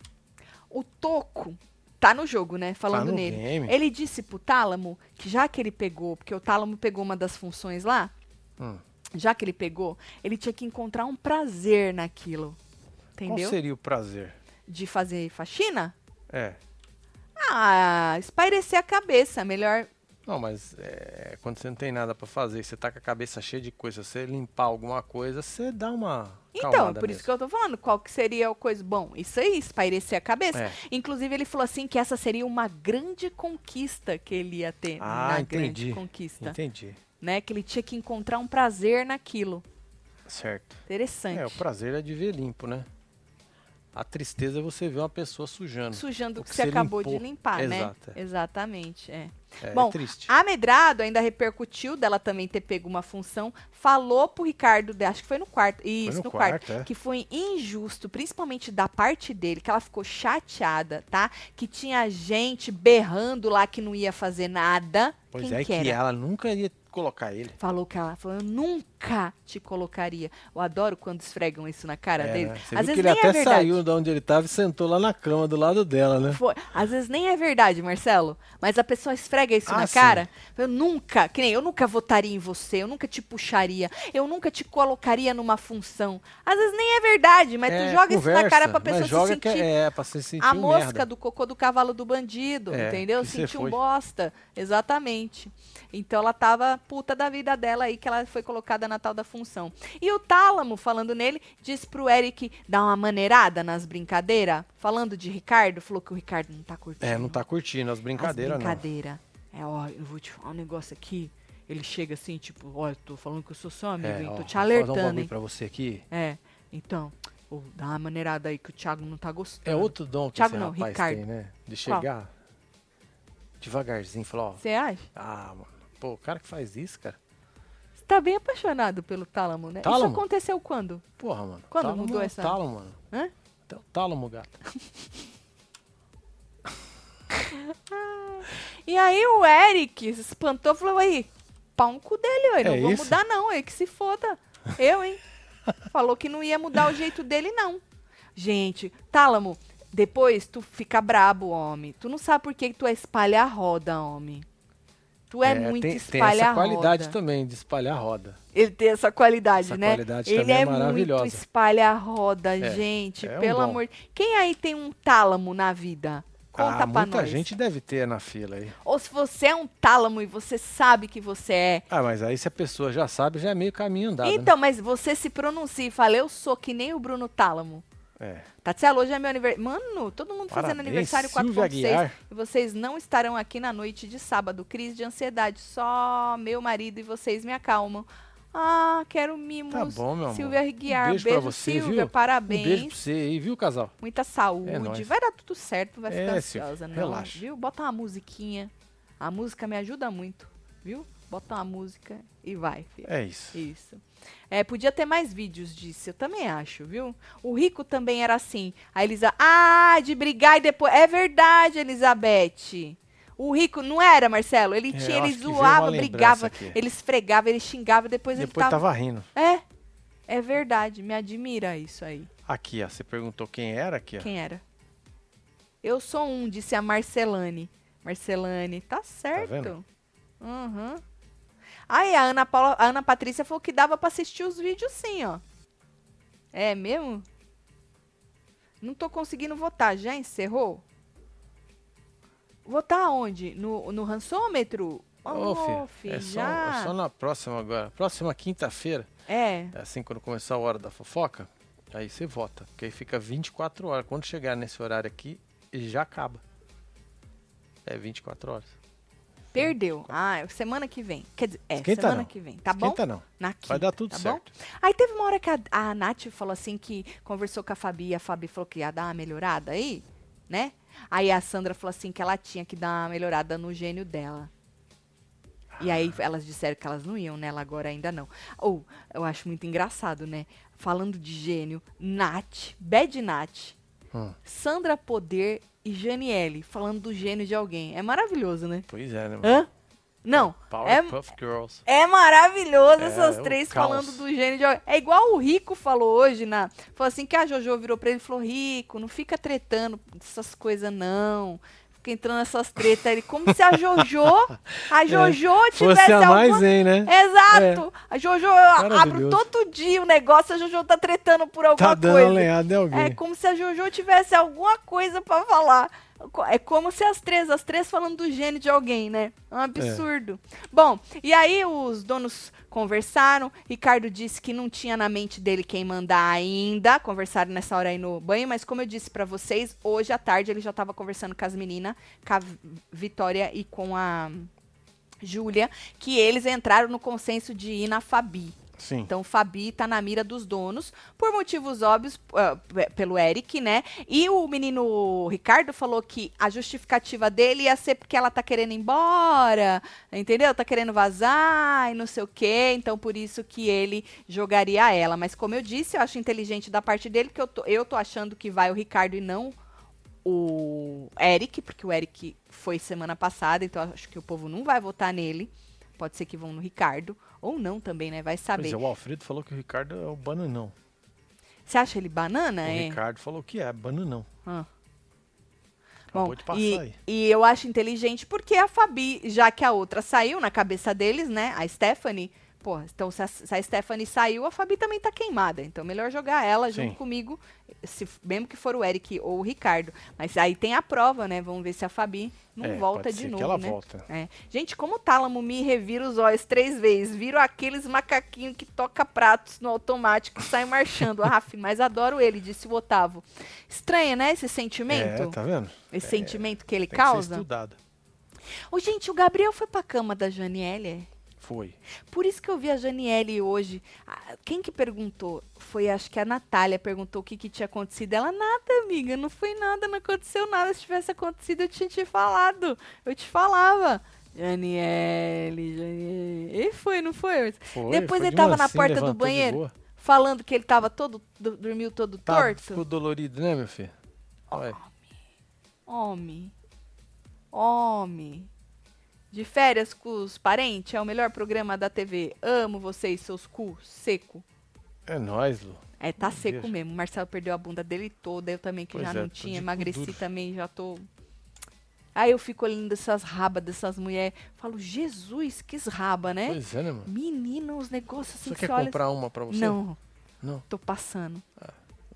o Toco, Tá no jogo, né? Falando no nele. game. Ele disse pro Tálamo que já que ele pegou, porque o Tálamo pegou uma das funções lá, Hum. já que ele pegou, ele tinha que encontrar um prazer naquilo. Qual Entendeu? seria o prazer? De fazer faxina? É. Ah, espairecer a cabeça. Melhor. Não, mas é, quando você não tem nada pra fazer, você tá com a cabeça cheia de coisa, você limpar alguma coisa, você dá uma. Então, por isso que eu tô falando, qual que seria o coisa. Bom, isso aí, espairecer a cabeça. É. Inclusive, ele falou assim que essa seria uma grande conquista que ele ia ter Ah, na entendi. grande conquista. Entendi. Né? Que ele tinha que encontrar um prazer naquilo. Certo. Interessante. É, o prazer é de ver limpo, né? A tristeza é você ver uma pessoa sujando. Sujando o que que você acabou limpou. de limpar, né? Exato, é. Exatamente, é. É, Bom, é triste. Amedrado ainda repercutiu dela também ter pego uma função, falou pro Ricardo, acho que foi no quarto, isso, no no, quarto, quarto, é. que foi injusto, principalmente da parte dele, que ela ficou chateada, tá? Que tinha gente berrando lá que não ia fazer nada. Pois Quem é, que que ela nunca ia colocar ele. Falou que ela falou, eu nunca te colocaria. Eu adoro quando esfregam isso na cara É, dele. né? Às vezes que ele nem é até verdade. saiu de onde ele tava e sentou lá na cama do lado dela, né? Foi. Às vezes nem é verdade, Marcelo. Mas a pessoa esfrega isso Ah, na sim. cara. Eu nunca, que nem eu nunca votaria em você, eu nunca te puxaria, eu nunca te colocaria numa função. Às vezes nem é verdade, mas É, tu joga isso na cara conversa, pra pessoa mas joga se que sentir. é, é pra se sentir a mosca merda. do cocô do cavalo do bandido, É, entendeu? Sentiu um bosta. Exatamente. Então ela tava puta da vida dela aí, que ela foi colocada na tal da função. E o Tálamo, falando nele, disse pro Eric dar uma maneirada nas brincadeiras. Falando de Ricardo, falou que o Ricardo não tá curtindo. É, não tá curtindo as brincadeiras, As não. brincadeira. É, ó, eu vou te falar um negócio aqui. Ele chega assim, tipo, ó, eu tô falando que eu sou seu amigo, É, hein? ó, Tô te vou um alertando, bagulho hein? pra você aqui. É, então, ô, dá uma maneirada aí que o Thiago não tá gostando. É outro dom que Thiago esse não, rapaz Ricardo. tem, né? De Qual? chegar devagarzinho e falar, ó, Você acha? ah, mano, pô, o cara que faz isso, cara, Você tá bem apaixonado pelo Tálamo, né? Isso Tálamo? aconteceu quando? porra, mano. Quando tálamo mudou é essa- Tálamo, mano. Hã? Até o tálamo, gata. E aí o Eric se espantou e falou, aí, pau no cu dele, ué, não É vou isso? mudar não, aí que se foda. Eu, hein? Falou que não ia mudar o jeito dele, não. Gente, Tálamo, depois tu fica brabo, homem. Tu não sabe por que que tu é espalha a roda, homem. Tu é, muito tem, tem espalha essa qualidade roda. também de espalhar a roda. Ele tem essa qualidade, Essa né? qualidade Ele é é muito espalha a roda, É, gente. é um pelo dom. amor. Quem aí tem um tálamo na vida? Conta ah, pra muita nós. gente deve ter na fila aí. Ou se você é um tálamo e você sabe que você é. Ah, mas aí se a pessoa já sabe, já é meio caminho andado, então, mas você se pronuncia e fala, eu sou que nem o Bruno Tálamo. Né? É. Tatiana, hoje é meu aniversário. Mano, todo mundo fazendo Parabéns, aniversário Silvia 4.6. Aguiar. E vocês não estarão aqui na noite de sábado. Crise de ansiedade. Só meu marido e vocês me acalmam. Ah, quero mimos. Tá bom, meu amor. Silvia Aguiar. Um Beijo, beijo você, Silvia. viu? Parabéns. Um beijo pra você aí, viu, casal? Muita saúde. É vai dar tudo certo, vai ficar É, Silvia, ansiosa, não. relaxa. Viu? Bota uma musiquinha. A música me ajuda muito, viu? Bota uma música e vai, filho. É isso. Isso. É, podia ter mais vídeos disso, eu também acho, viu? O Rico também era assim. A Elisa, ah, de brigar e depois. É verdade, Elizabeth. O Rico não era, Marcelo. Ele É, tinha, eu ele zoava, brigava, aqui. ele esfregava, ele xingava, depois, Depois ele tava. tava rindo. É, é verdade. Me admira isso aí. Aqui, ó, você perguntou quem era aqui, ó. Quem era? Eu sou um, disse a Marcelane. Marcelane, tá certo. vendo? Uhum. Aí a Ana, Paula, a Ana Patrícia falou que dava pra assistir os vídeos sim, ó. É mesmo? Não tô conseguindo votar. Já encerrou? Votar aonde? No, no rançômetro? Ô, filho, é só, já. é só na próxima agora. Próxima quinta-feira, É. é assim quando começar a hora da fofoca, aí você vota. Porque aí fica 24 horas. Quando chegar nesse horário aqui, já acaba. É 24 horas. Perdeu. Ah, é semana que vem. Quer dizer, é, Esquenta semana não. que vem. Tá bom? Esquenta não. Na quinta, Vai dar tudo tá certo. Bom? Aí teve uma hora que a, a Nath falou assim que conversou com a Fabi e a Fabi falou que ia dar uma melhorada aí, né? Aí a Sandra falou assim que ela tinha que dar uma melhorada no gênio dela. E aí elas disseram que elas não iam nela agora ainda não. Ou, eu acho muito engraçado, né? Falando de gênio, Nath, Bad Nath, Hum, Sandra Poder e Janiele falando do gênio de alguém. É maravilhoso, né? pois é, né? mano? Hã? Não. É, Powerpuff Girls. é maravilhoso É, essas o três falando do gênio de alguém. É igual o Rico falou hoje, na, falou assim que a Jojo virou pra ele e falou, Rico, não fica tretando essas coisas não. Fica entrando nessas tretas. Ele, como se a Jojo, a Jojo tivesse É. Fosse a alguma... mais em, né? Exato! A Jojo, eu abro todo dia o negócio, a Jojo tá tretando por Tá alguma dando coisa. uma lenhada em alguém. É como se a Jojo tivesse alguma coisa pra falar. É como se as três, as três falando do gênio de alguém, né? É um absurdo. Bom, e aí os donos conversaram. Ricardo disse que não tinha na mente dele quem mandar ainda. Conversaram nessa hora aí no banho, mas como eu disse pra vocês, hoje à tarde ele já tava conversando com as meninas, com a Vi- Vitória e com a Júlia, que eles entraram no consenso de ir na Fabi. Sim. Então, Fabi tá na mira dos donos, por motivos óbvios, pe- pelo Eric, né? E o menino Ricardo falou que a justificativa dele ia ser porque ela tá querendo ir embora, entendeu? Tá querendo vazar e não sei o quê. Então, por isso que ele jogaria ela. Mas, como eu disse, eu acho inteligente da parte dele, porque eu tô, eu tô achando que vai o Ricardo e não o Eric, porque o Eric foi semana passada, então acho que o povo não vai votar nele. Pode ser que vão no Ricardo. Ou não também, né? Vai saber. Pois é, o Alfredo falou que o Ricardo é o bananão. Você acha ele banana? O é? Ricardo falou que é bananão. Ah. Bom, e, aí. e eu acho inteligente porque a Fabi, já que a outra saiu na cabeça deles, né? A Stephanie. Pô, então se a, se a Stephanie saiu, a Fabi também tá queimada. Então melhor jogar ela Sim. junto comigo, se, mesmo que for o Eric ou o Ricardo. Mas aí tem a prova, né? Vamos ver se a Fabi não É, volta de novo, ela né? volta. É. Gente, como o Tálamo me revira os olhos três vezes, viro aqueles macaquinhos que toca pratos no automático e sai marchando. Ah, mas adoro ele, disse o Otávio. Estranha, né, esse sentimento? É, tá vendo? Esse sentimento que ele Tem que ser causa. estudado. Ô, gente, o Gabriel foi pra cama da Janiele? Foi. Por isso que eu vi a Janiele hoje. Ah, Quem que perguntou? Foi, acho que a Natália perguntou o que, que tinha acontecido. Ela, nada, amiga, não foi nada, não aconteceu nada. Se tivesse acontecido, eu tinha te falado. Eu te falava. Janiele, Janiele. E foi, não foi? Foi. Depois foi ele de tava na porta do banheiro, falando que ele tava todo, do- dormiu todo Tá, torto. ficou dolorido, né, meu filho? Olha. Homem. Homem. De férias com os parentes é o melhor programa da TV. Amo vocês, seus cu seco. É nóis, Lu. É, tá Meu seco Deus. mesmo. O Marcelo perdeu a bunda dele toda. Eu também, que Pois já é, não tinha. Emagreci duro. também, já tô. Aí eu fico olhando essas rabas dessas mulheres. Falo, Jesus, que raba, né? Pois é, né, mano? Menina, os negócios assim Você que quer olha. comprar uma pra você? Não, Não. tô passando.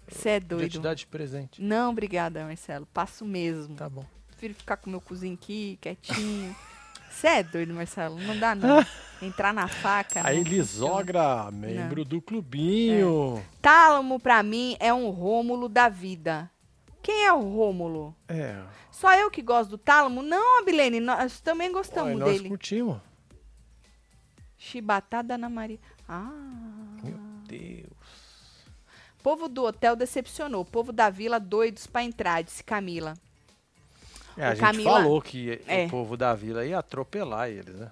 Você é Podia te doido. dar de presente. Não, obrigada, Marcelo. Passo mesmo. Tá bom. Prefiro ficar com meu cozinho aqui, quietinho. Você é doido, Marcelo? Não dá, não. Entrar na faca. Aí, não funciona. Lisogra, membro do clubinho. Tálamo, pra mim, é um Rômulo da vida. Quem é o Rômulo? É. Só eu que gosto do Tálamo? Não, Abilene, nós também gostamos Olha, nós dele. curtimos. Chibatada Ana Maria. Ah. Meu Deus. Povo do hotel decepcionou. Povo da vila doidos pra entrar, disse Camila. É, a O gente Camila- falou que É. o povo da vila ia atropelar eles, né?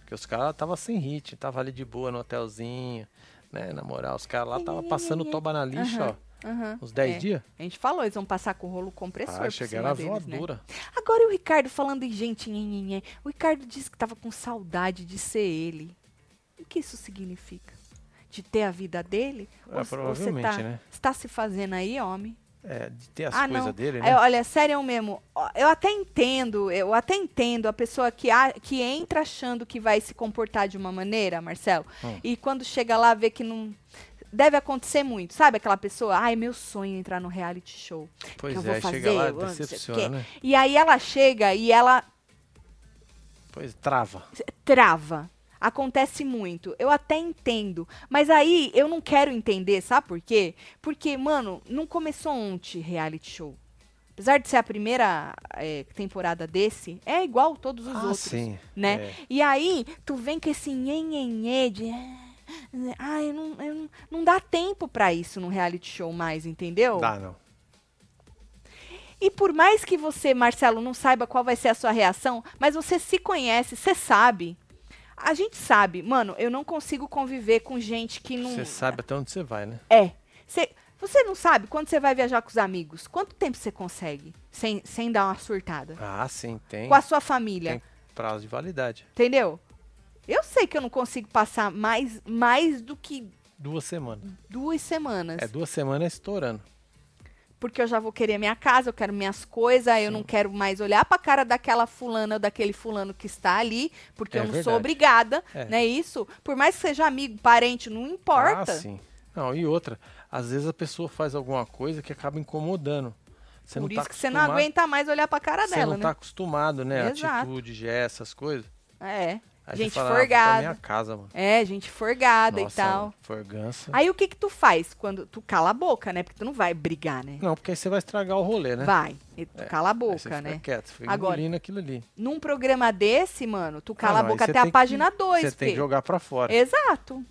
Porque os caras estavam sem hit, tava ali de boa no hotelzinho, né? Na moral, os caras lá tava passando toba na lixa, Aham, ó. aham, Uns 10 é. dias. A gente falou, eles vão passar com o rolo compressor Ah, por chegaram cima a deles, né? voadora. Agora e o Ricardo falando em gente, nhe, nhe, nhe. o Ricardo disse que tava com saudade de ser ele. O que isso significa? De ter a vida dele? É, Ou- ou você provavelmente, tá, né? você tá se fazendo aí, homem? É, de ter as ah, coisas dele, né? olha, sério mesmo. Eu até entendo, eu até entendo a pessoa que, a- que entra achando que vai se comportar de uma maneira, Marcelo, Hum. e quando chega lá vê que não. Deve acontecer muito, sabe? Aquela pessoa, ai, meu sonho é entrar no reality show. Pois eu é, vou aí chega fazer, lá, eu decepciona, né? E aí ela chega e ela Pois trava. trava. Acontece muito. Eu até entendo. Mas aí eu não quero entender, sabe por quê? Porque, mano, não começou ontem reality show. Apesar de ser a primeira eh, temporada desse, é igual todos os ah, outros. sim. né? É. E aí, tu vem com esse nhenhenhê de. "Ah, Ai, não, eu não, não dá tempo pra isso no reality show mais, entendeu? Dá, não. E por mais que você, Marcelo, não saiba qual vai ser a sua reação, mas você se conhece, você sabe. A gente sabe, mano, eu não consigo conviver com gente que não. Você sabe até onde você vai, né? É. Cê- você não sabe quando você vai viajar com os amigos? Quanto tempo você consegue? Sem, sem dar uma surtada? Ah, sim, tem. Com a sua família. Tem prazo de validade. Entendeu? Eu sei que eu não consigo passar mais, mais do que Duas semanas. duas semanas. É duas semanas estourando. Porque eu já vou querer minha casa, eu quero minhas coisas, eu não quero mais olhar pra cara daquela fulana ou daquele fulano que está ali, porque É eu não sou verdade. obrigada, É. né? Isso, por mais que seja amigo, parente, não importa. Ah, sim. Não, e outra, às vezes a pessoa faz alguma coisa que acaba incomodando. Você por não isso tá que você não aguenta mais olhar pra cara Você dela, não né? tá acostumado, né? Exato. Atitude, gesto, essas coisas. É. Aí gente fala, ah, forgada. minha casa, mano. É, gente forgada Nossa, e tal. Forgança. Aí o que que tu faz quando tu cala a boca, né? Porque tu não vai brigar, né? Não, porque aí você vai estragar o rolê, né? Vai. E tu É, cala a boca, fica né? quieto, fica Agora, aquilo ali. Num programa desse, mano, tu cala Ah, a não, aí boca até a página que- 2, Você tem que jogar pra fora. Exato.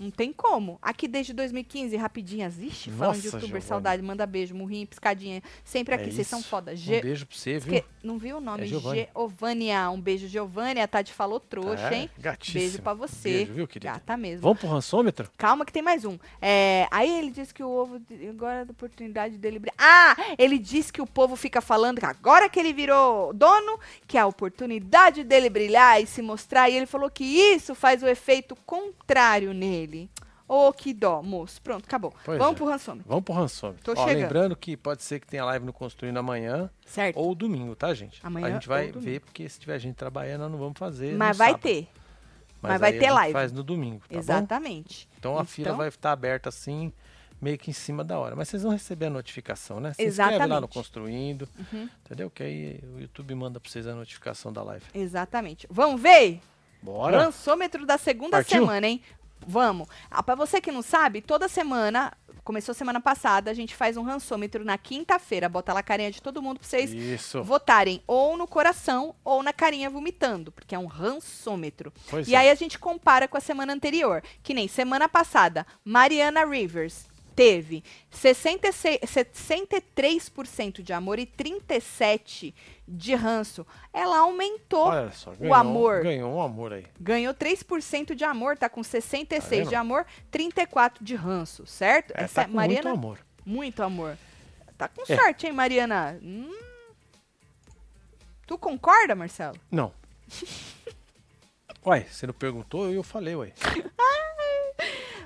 Não tem como. Aqui desde 2015, rapidinhas. Ixi, falando de youtuber, saudade, manda beijo, murrinho, piscadinha. Sempre aqui, É vocês são foda. Um Ge beijo pra você, viu? que- Não viu o nome? É Giovânia. Giovânia. Um beijo, Giovânia. A Tati falou trouxa, É, hein? gatíssimo. Beijo pra você. Beijo, viu, querida? Gata mesmo. Vamos pro rançômetro? Calma que tem mais um. É, aí ele disse que o ovo agora é da oportunidade dele brilhar. Ah, ele disse que o povo fica falando que agora que ele virou dono, que é a oportunidade dele brilhar e se mostrar. E ele falou que isso faz o efeito contrário nele. Ô, que dó, moço. Pronto, acabou. Pois Vamos é. pro rançômetro. Vamos pro rançômetro. Tô Ó, chegando. lembrando que pode ser que tenha live no Construindo amanhã Certo. ou domingo, tá, gente? Amanhã a gente vai ver, porque se tiver gente trabalhando, nós não vamos fazer. Mas vai sábado. ter. mas vai aí ter live. faz no domingo, tá bom? Exatamente. Então a fila Então- vai estar aberta assim, meio que em cima da hora. Mas vocês vão receber a notificação, né? Se inscreve lá no Exatamente. Construindo, Uhum. entendeu? Que aí o YouTube manda pra vocês a notificação da live. Exatamente. Vamos ver? Bora! Lançômetro da segunda Partiu? semana, hein? Vamos. Ah, pra você que não sabe, toda semana, começou semana passada, a gente faz um rançômetro na quinta-feira. Bota lá a carinha de todo mundo pra vocês Isso. votarem ou no coração ou na carinha vomitando, porque é um rançômetro. Pois E é. aí a gente compara com a semana anterior. Que nem semana passada, Mariana Rivers teve 66, 63% de amor e 37% de ranço. Ela aumentou, só, o amor. Ganhou um amor aí. ganhou 3% de amor, tá com 66 vendo? de amor, 34 de ranço, certo? É, Essa tá com Mariana, muito amor. muito amor. Tá com É. sorte, hein, Mariana? Hum. Tu concorda, Marcelo? Não. Ué, você não perguntou, eu falei, ué.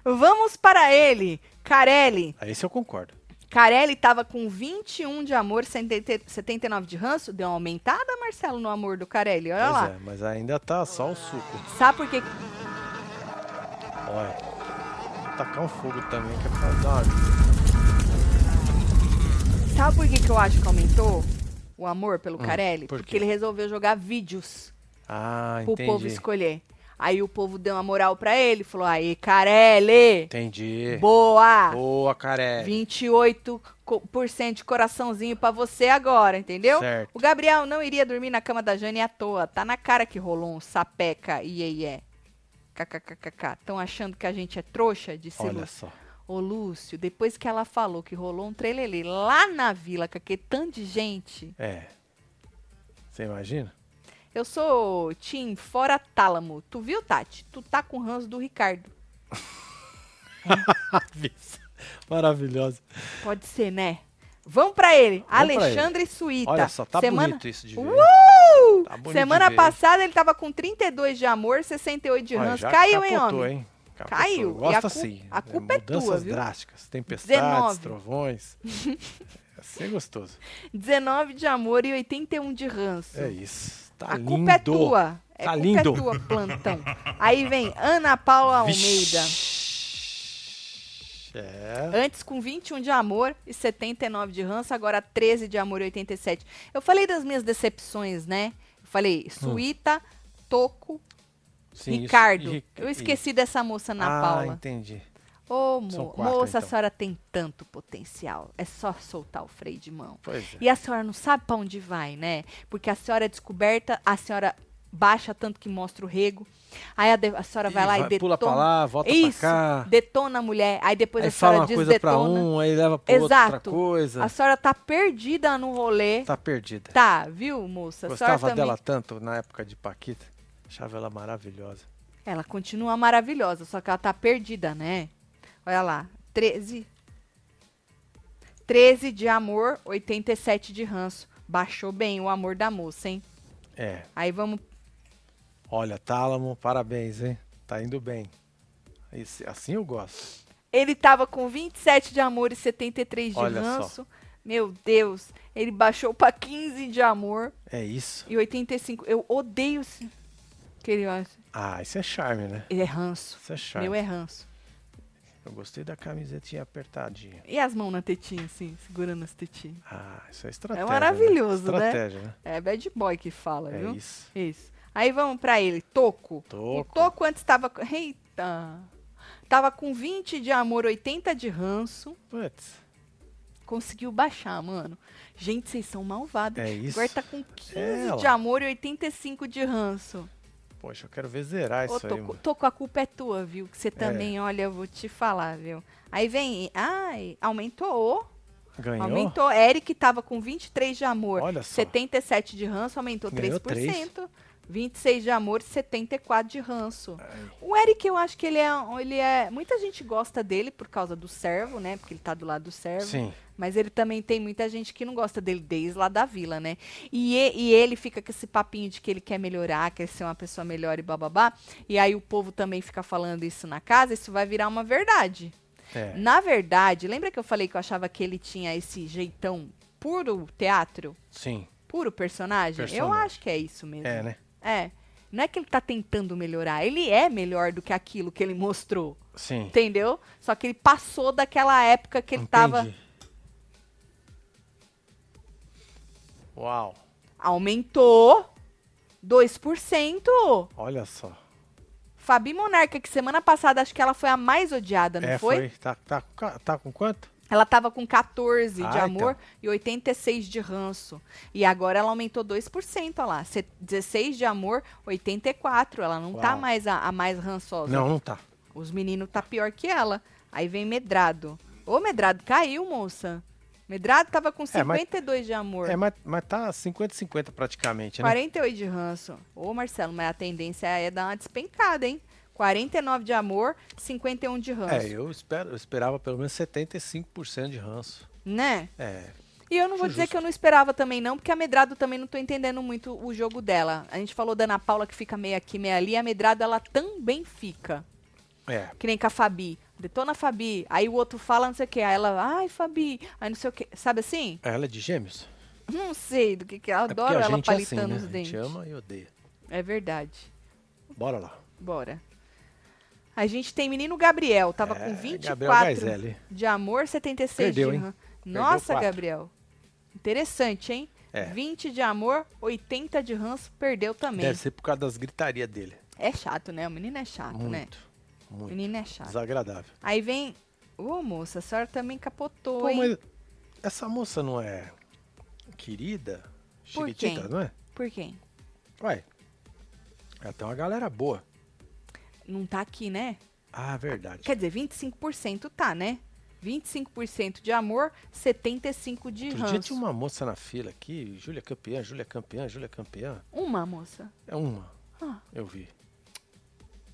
Vamos para ele, Carelli. Aí esse eu concordo. Carelli tava com 21 de amor, 70 79 de ranço. Deu uma aumentada, Marcelo, no amor do Carelli. Olha pois lá. é, mas ainda tá só o suco. Sabe por quê? Olha. Vou tacar um fogo também, que é pra dar. Sabe por que, que eu acho que aumentou o amor pelo Hum, Carelli? por Porque ele resolveu jogar vídeos Ah, pro entendi. povo escolher. Aí o povo deu uma moral pra ele, falou: aí, Carelli, Entendi. boa! Boa, Carelli. 28% de coraçãozinho pra você agora, entendeu? Certo. O Gabriel não iria dormir na cama da Jane à toa. Tá na cara que rolou um sapeca iê iê. KKKKK. Estão achando que a gente é trouxa? Disse Olha Lúcio. só. Ô, Lúcio, depois que ela falou que rolou um trelelê lá na vila com aquele tanto de gente, É. Você imagina? Eu sou Tim fora tálamo. Tu viu, Tati? Tu tá com o ranço do Ricardo. Maravilhosa. Pode ser, né? Vamos pra ele. Vamos Alexandre Suíta. Olha só, tá Semana... bonito isso de ver. Uh! Tá bonito Semana de ver. passada ele tava com 32 de amor, 68 de ranço. Caiu, hein, capotou, homem? hein? Capotou. Caiu. Gosta assim. a culpa é Mudanças tua, viu? drásticas. Tempestades, 19. trovões. é gostoso. 19 de amor e 81 de ranço. É isso. Tá a lindo. culpa é tua. É Tá culpa lindo. é tua, plantão. Aí vem Ana Paula Almeida. É. Antes com 21 de amor e 79 de ranço, agora 13 de amor e 87. Eu falei das minhas decepções, né? Eu falei Suíta, Toco, Sim, isso- Ricardo. e- Eu e- esqueci dessa moça Ana ah, Paula. entendi. Ô, mo quatro, moça, então. a senhora tem tanto potencial. É só soltar o freio de mão. É. E a senhora não sabe pra onde vai, né? Porque a senhora é descoberta, a senhora baixa tanto que mostra o rego. Aí a, de- a senhora vai lá e detona. Pula pra lá, volta Isso, pra cá. detona a mulher. Aí depois Aí a fala senhora uma coisa pra desdetona. um, aí leva pra outra Exato. coisa. A senhora tá perdida no rolê. Tá perdida. Tá, viu, moça? Gostava também. dela tanto na época de Paquita. Achava ela maravilhosa. Ela continua maravilhosa, só que ela tá perdida, né? Olha lá, 13. 13 de amor, 87 de ranço. Baixou bem o amor da moça, hein? É. Aí vamos. Olha, Tálamo, parabéns, hein? Tá indo bem. Esse- assim eu gosto. Ele tava com 27 de amor e 73 de Olha só. ranço. Meu Deus, ele baixou pra 15 de amor É isso. e 85. Eu odeio esse. Que ele acha. Ah, isso é charme, né? Ele é ranço. Isso é charme. Meu é ranço. Eu gostei da camisetinha apertadinha. E as mãos na tetinha, assim, segurando as tetinhas. Ah, isso é estratégia. maravilhoso, né? né? Estratégia, né? É bad boy que fala, É viu? isso. Isso. Aí vamos pra ele, Toco. O Toco. Toco antes tava. com- Eita! Tava com 20 de amor, 80 de ranço. Putz, Conseguiu baixar, mano. Gente, vocês são malvados. é isso. Agora tá com 15 É, de amor e 85 de ranço. Poxa, eu quero ver zerar Ô, isso aí, Toco, mano. Toco, a culpa é tua, viu? Que você também, olha, eu vou te falar, viu? Aí vem. Ai, aumentou. Ganhou? Aumentou. Eric tava com 23 de amor, Olha só. 77 de ranço, aumentou Ganhou 3%. 26 de amor, 74 de ranço. Ai, O Eric, eu acho que ele é, ele é. Muita gente gosta dele por causa do servo, né? Porque ele tá do lado do servo. Sim. Mas ele também tem muita gente que não gosta dele desde lá da vila, né? E, e- ele fica com esse papinho de que ele quer melhorar, quer ser uma pessoa melhor e bababá. E aí o povo também fica falando isso na casa, isso vai virar uma verdade. É. Na verdade, lembra que eu falei que eu achava que ele tinha esse jeitão puro teatro? Sim. Puro personagem? Eu Personagem. acho que é isso mesmo. É, né? É. Não é que ele tá tentando melhorar, ele é melhor do que aquilo que ele mostrou. Sim. Entendeu? Só que ele passou daquela época que ele tava. Entendi. Uau. Aumentou 2%. Olha só. Fabi Monarca, que semana passada acho que ela foi a mais odiada, não é, foi? Tá, tá, com ca- tá com quanto? Ela tava com 14 de Ah, amor então. e 86 de ranço. E agora ela aumentou 2%, olha lá. Se- 16 de amor, 84. Ela não tá Uau. mais a, a mais rançosa. Não, não tá. Os meninos tá pior que ela. Aí vem Medrado. Ô, Medrado, caiu, moça. Medrado tava com É, mas- 52 de amor. É, mas, mas tá 50-50 praticamente, né? 48 de ranço. Ô, Marcelo, mas a tendência é dar uma despencada, hein? 49 de amor, 51 de ranço. É, eu, espero, eu esperava pelo menos 75% de ranço. Né? É, E eu não vou Acho dizer justo. que eu não esperava também, não, porque a Medrado também não tô entendendo muito o jogo dela. A gente falou da Ana Paula que fica meio aqui, meio ali. A Medrado, ela também fica. é. Que nem com a Fabi. Detona a Fabi. Aí o outro fala não sei o quê. Aí ela, ai, Fabi. Aí não sei o quê. Sabe assim? Ela é de gêmeos? Não sei do que que é. Eu É adoro a ela gente é assim, palitando né? os A dentes. gente ama e odeia. É verdade. Bora lá. Bora. A gente tem menino Gabriel, tava É, com Gabriel 24 Gaizelli. de amor, 76 Perdeu, de hein? ran- Nossa. Gabriel. Interessante, hein? É. 20 de amor, 80 de ranço, perdeu também. Deve ser por causa das gritarias dele. É chato, né? O menino é chato, né? Muito. O Muito. menino é chato. Desagradável. Aí vem. Ô, moça, a senhora também capotou, Pô, hein? mas essa moça não é querida? Por quem? não é? Por quem? Ué. Ela tem uma galera boa. Não tá aqui, né? Ah, verdade. Quer dizer, 25% tá, né? 25% de amor, 75% de Outro dia ranço. tinha uma moça na fila aqui, Júlia campeã, Júlia campeã, Júlia campeã. Uma, moça. É uma. Ah. Eu vi.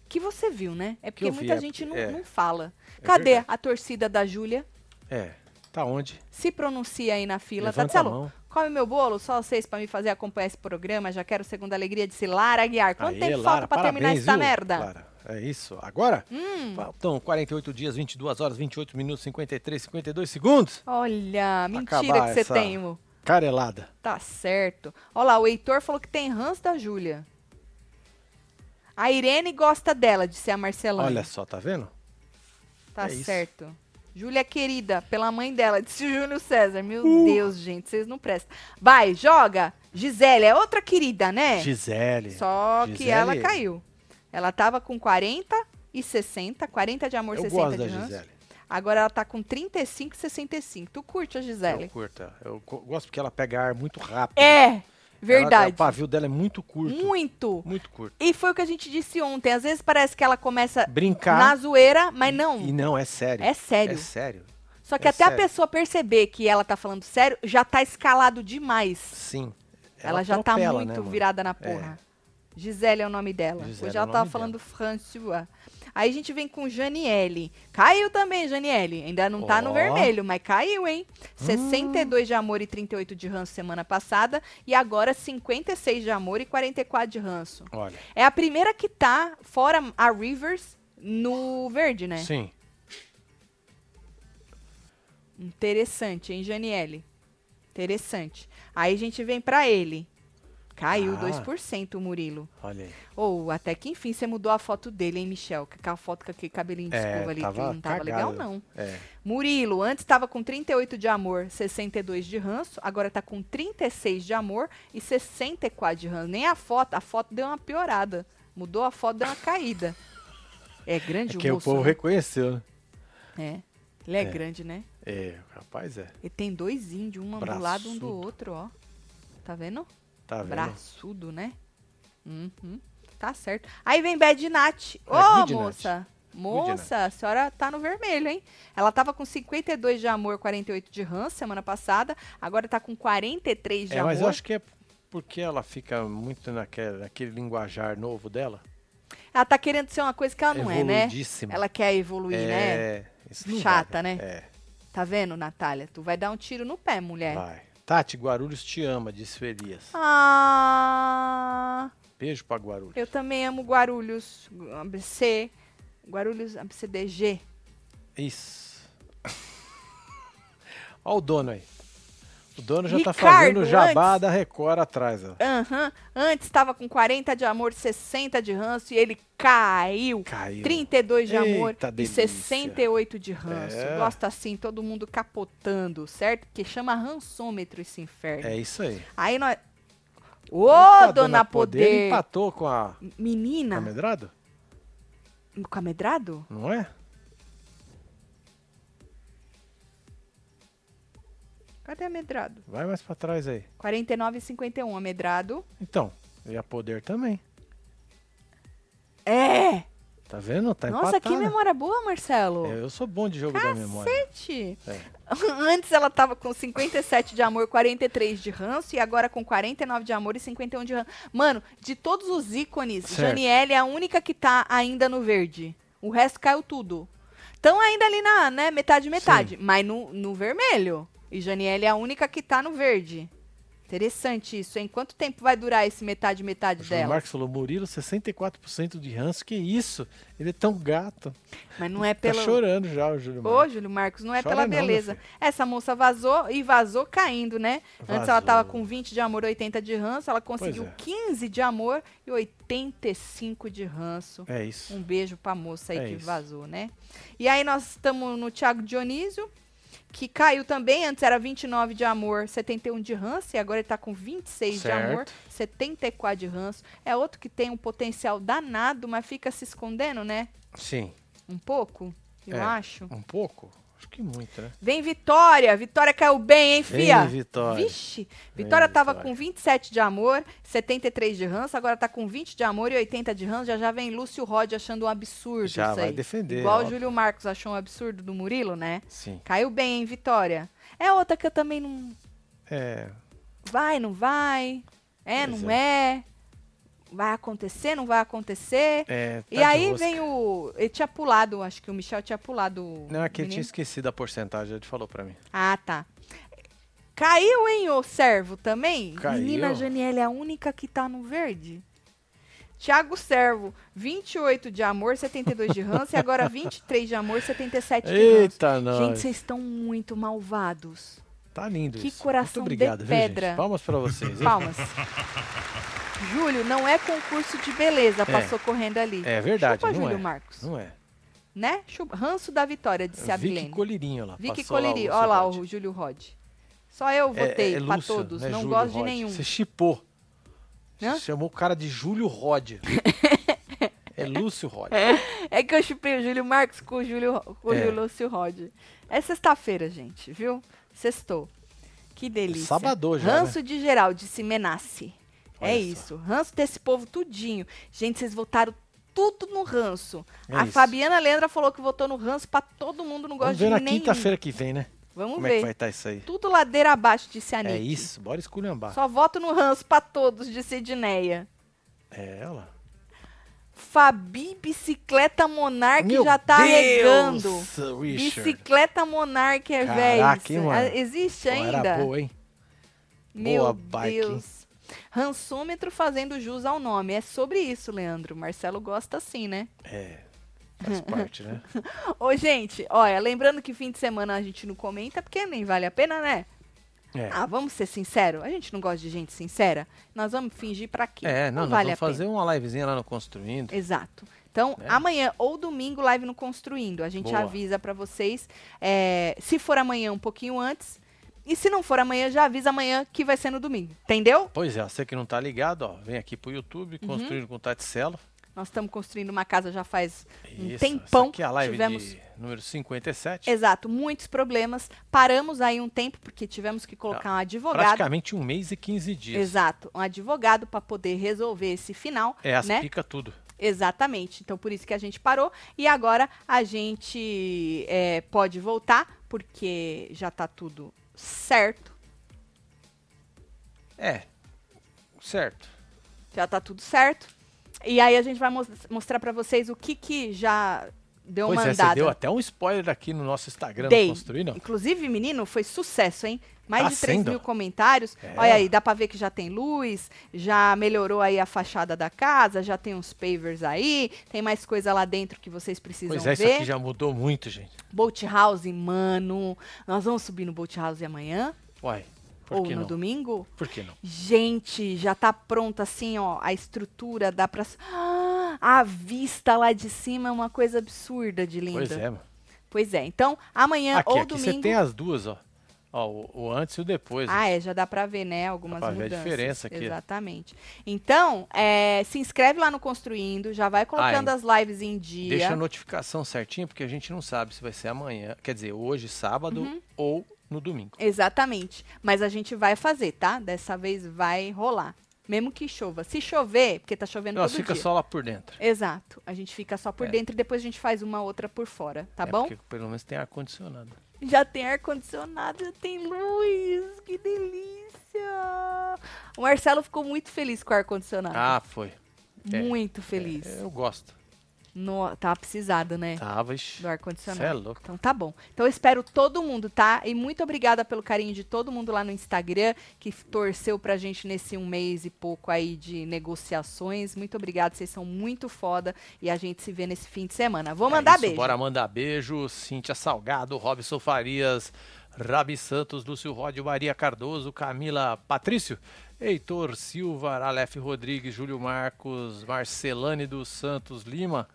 Que você viu, né? É porque vi, muita é gente não, é. não fala. É Cadê verdade. a torcida da Júlia? É. Tá onde? Se pronuncia aí na fila. Levanta a Tatselo, mão. come meu bolo, só vocês pra me fazer acompanhar esse programa. Já quero segunda alegria de Lara Aguiar. Quanto Aê, tempo Lara, falta pra terminar essa viu, merda? Lara? É isso. Agora? Hum, Faltam 48 dias, 22 horas, 28 minutos, 53, 52 segundos. olha, mentira que você tem, mo. Carelada. Tá certo. Olha lá, o Heitor falou que tem ranço da Júlia. A Irene gosta dela, disse a Marcelana. Olha só, tá vendo? Tá é isso. certo. Júlia querida, pela mãe dela, disse o Júlio César. Meu Uh. Deus, gente, vocês não prestam. Vai, joga. Gisele, é outra querida, né? Gisele. Só que Gisele- ela caiu. Ela tava com 40 e 60, 40 de amor, Eu 60 gosto de ranço. Agora ela tá com 35 e 65. Tu curte a Gisele? Eu curto. ela. Eu gosto porque ela pega ar muito rápido. É, Ela- verdade. o pavio dela é muito curto. Muito. Muito curto. E foi o que a gente disse ontem. Às vezes parece que ela começa Brincar. na zoeira, mas não. E não, é sério. É sério. É sério. Só que é até a sério. pessoa perceber que ela tá falando sério, já tá escalado demais. Sim. Ela, já tá atropela, muito né, virada na porra. Gisele é o nome dela. Gisele Hoje é ela tava nome falando François. Aí a gente vem com Janiele. Caiu também, Janiele. Ainda não tá no. Hum. vermelho, mas caiu, hein? 62 de amor e 38 de ranço semana passada. E agora 56 de amor e 44 de ranço. Olha. É a primeira que tá, fora a Rivers, no verde, né? Sim. Interessante, hein, Janiele? Interessante. Aí a gente vem pra ele. Caiu Ah. 2% o Murilo. Olha aí. Ou até que enfim você mudou a foto dele, hein, Michel? Aquela foto com aquele cabelinho de É, escova ali, que não tava cagado. legal, não. É. Murilo, antes estava com 38 de amor, 62 de ranço, agora tá com 36 de amor e 64 de ranço. Nem a foto, a foto deu uma piorada. Mudou a foto, deu uma caída. É grande É o que o moço, povo né? reconheceu, né? É. Ele é, É. grande, né? É, rapaz, é. Ele tem dois índios, um do lado um do Braçudo. outro, ó. Tá vendo? Tá vendo? Braçudo, né? Uhum. Tá certo. Aí vem Bad Nat. Ô, É, good moça! Moça, a senhora tá no vermelho, hein? Ela tava com 52 de amor, 48 de ranço semana passada. Agora tá com 43 de É, amor. mas eu acho que é porque ela fica muito naquele, naquele linguajar novo dela. Ela tá querendo ser uma coisa que ela não é, né? Ela quer evoluir, né? é, isso não Chata, vai, né? É, Tá vendo, Natália? Tu vai dar um tiro no pé, mulher. vai. Tati, Guarulhos te ama, disse o Elias. Ah, Beijo pra Guarulhos. eu também amo Guarulhos, ABC, Guarulhos ABCDG. Isso. Olha o dono aí. O dono já tá Ricardo, fazendo o jabá antes- da Record atrás. Ó. Aham. Antes estava com 40 de amor, 60 de ranço e ele caiu. Caiu. 32 de amor Eita, e delícia. 68 de ranço. É. Gosta assim, todo mundo capotando, certo? Porque chama rançômetro esse inferno. É isso aí. Aí nós. Ô, Opa, dona, Poder! empatou com a Menina, Camedrado? com amedrado? Não é? Cadê amedrado? Vai mais pra trás aí. 49,51 amedrado. Então, e a Poder também. É! Tá vendo? Tá Nossa, que empatada. memória boa, Marcelo. É, eu sou bom de jogo da memória. Cacete! É. Antes ela tava com 57 de amor, 43 de ranço, e agora com 49 de amor e 51 de ranço. Mano, de todos os ícones, Certo. Janiele é a única que tá ainda no verde. O resto caiu tudo. Estão ainda ali na, né, metade, metade, mas no, no vermelho. E Janiele é a única que tá no verde. Interessante isso, hein? Quanto tempo vai durar esse metade, metade O Júlio dela? Marcos falou, Murilo, 64% de ranço. Que isso? Ele é tão gato. Mas não é Tá pelo... chorando já o Júlio Ô, Marcos. Júlio Marcos, não é Chora pela não, beleza. Essa moça vazou e vazou caindo, né? Antes ela Vazou. tava com 20 de amor, 80 de ranço. Ela conseguiu é. 15 de amor e 85 de ranço. É isso. Um beijo pra moça aí É que isso. vazou, né? E aí nós estamos no Thiago Dionísio, que caiu também. Antes era 29 de amor, 71 de ranço. E agora ele tá com 26 de amor, Certo. 74 de ranço. É outro que tem um potencial danado, mas fica se escondendo, né? Sim. Um pouco, eu É. acho. Um pouco? Acho que muito, né? Vem Vitória. Vitória caiu bem, hein, fia? Vem, Vitória. Vixe. Vitória tava Vitória. com 27 de amor, 73 de ranço, agora tá com 20 de amor e 80 de ranço. Já já vem Lúcio Rod achando um absurdo Já isso vai aí. defender, Igual o óbvio. Júlio Marcos achou um absurdo do Murilo, né? Sim. Caiu bem, hein, Vitória? É outra que eu também não... É. Vai, não vai? É, Pois não é? Vai acontecer, não vai acontecer? é tá e aí rosca. vem o... Ele tinha pulado, acho que o Michel tinha pulado Não, é que ele tinha esquecido a porcentagem, ele falou pra mim. Ah, tá. Caiu, hein, o servo também? Caiu. Menina Janiele é a única que tá no verde. Tiago Servo, 28 de amor, 72 de ranço. e agora 23 de amor, 77 de ranço. Eita, nós. Gente, vocês estão muito malvados. Tá lindo que isso. coração Muito de obrigado, viu, gente? pedra. Palmas pra vocês. hein? Palmas. Júlio, não é concurso de beleza, É. passou correndo ali. É verdade, Chupa, não Júlio é. Marcos. Não é. Né? Chupa. Ranço da vitória, disse a Vicky. Colirinho lá. Vicky passou lá o Coleri. Lúcio Olha lá o Júlio Rod. Só eu É- votei é pra Lúcio, todos. é não Júlio gosto de Rod. nenhum. Você chipou. Hã? Você chamou o cara de Júlio Rod. é Lúcio Rod. É que eu chupei o Júlio Marcos com o Júlio, com o É. Júlio Lúcio Rod. É sexta-feira, gente, viu? Sextou. Que delícia. Sabadão já, né? Ranço de geral, disse Menace. é Olha só. isso. Ranço desse povo tudinho. Gente, vocês votaram tudo no ranço. É a isso. Fabiana Leandra falou que votou no ranço pra todo mundo, não gosta Vamos ver de na nenhum. quinta-feira que vem, né? Vamos Como é que ver. vai estar isso aí? Tudo ladeira abaixo, disse a É Nick. isso, bora esculhambar. Só voto no ranço pra todos, disse Edneia. É ela. Fabi Bicicleta Monark Meu já tá Deus. Richard. Bicicleta Monark é velho. mano? Existe Pô, ainda? Era boa, hein? Meu Boa bike? Deus. Rançômetro fazendo jus ao nome. É sobre isso, Leandro. Marcelo gosta assim, né? É. Faz parte, né? Ô, gente, olha, lembrando que fim de semana a gente não comenta, porque nem vale a pena, né? É. Ah, vamos ser sinceros? A gente não gosta de gente sincera? Nós vamos fingir pra quê? É, não, nós vale vamos fazer uma livezinha lá no Construindo. Exato. Então, Né? amanhã ou domingo, live no Construindo. A gente Boa. avisa pra vocês. é, se for amanhã, um pouquinho antes. E se não for amanhã, já avisa amanhã que vai ser no domingo. Entendeu? Pois é, você que não tá ligado, ó, vem aqui pro YouTube, Uhum. Construindo com Taticelo. Nós estamos construindo uma casa já faz um Isso, tempão. essa aqui é a live tivemos de número 57. Exato, muitos problemas. Paramos aí um tempo porque tivemos que colocar um advogado. Praticamente um mês e 15 dias. Exato, um advogado para poder resolver esse final, É, as né? tudo. Exatamente. Então por isso que a gente parou e agora a gente é, pode voltar porque já tá tudo certo. É, certo. Já tá tudo certo. E aí a gente vai mos- mostrar para vocês o que que já deu pois uma é, você deu até um spoiler aqui no nosso Instagram Dei. no Construindo. Inclusive, menino, foi sucesso, hein? Mais Tá de 3 sendo? mil comentários. É. Olha aí, dá pra ver que já tem luz, já melhorou aí a fachada da casa, já tem uns pavers aí, tem mais coisa lá dentro que vocês precisam Pois é, isso ver. aqui já mudou muito, gente. Boat House, mano. Nós vamos subir no Boat House amanhã Uai, por ou no não? domingo? Por que não? Gente, já tá pronta assim, ó, a estrutura, dá pra... Ah, a vista lá de cima é uma coisa absurda de linda. Pois é, mano. Pois é, então amanhã Aqui, ou aqui domingo... você tem as duas, ó. Ó, o, o antes e o depois. Ah, é, já dá pra ver, né? Algumas pra ver a mudanças. diferença aqui. Exatamente. Então, é, se inscreve lá no Construindo, já vai colocando Ah, as lives em dia. Deixa a notificação certinha, porque a gente não sabe se vai ser amanhã, quer dizer, hoje, sábado, Uhum. ou no domingo. Exatamente. Mas a gente vai fazer, tá? Dessa vez vai rolar. Mesmo que chova. Se chover, porque tá chovendo Nós todo fica dia. só lá por dentro. Exato. A gente fica só por É. dentro e depois a gente faz uma outra por fora, tá É, bom? Porque pelo menos tem ar-condicionado. Já tem ar-condicionado, já tem luz. Que delícia! O Marcelo ficou muito feliz com o ar-condicionado. Ah, foi. é. muito feliz. É, eu gosto. No, tava precisado, né? Tava. Do ar-condicionado. É louco. Então tá bom. Então eu espero todo mundo, tá? E muito obrigada pelo carinho de todo mundo lá no Instagram que torceu pra gente nesse um mês e pouco aí de negociações. Muito obrigada, vocês são muito foda e a gente se vê nesse fim de semana. Vou É mandar isso, beijo. Bora mandar beijo. Cíntia Salgado, Robson Farias, Rabi Santos, Lúcio Ródio, Maria Cardoso, Camila Patrício, Heitor Silva, Aleph Rodrigues, Júlio Marcos, Marcelane dos Santos Lima,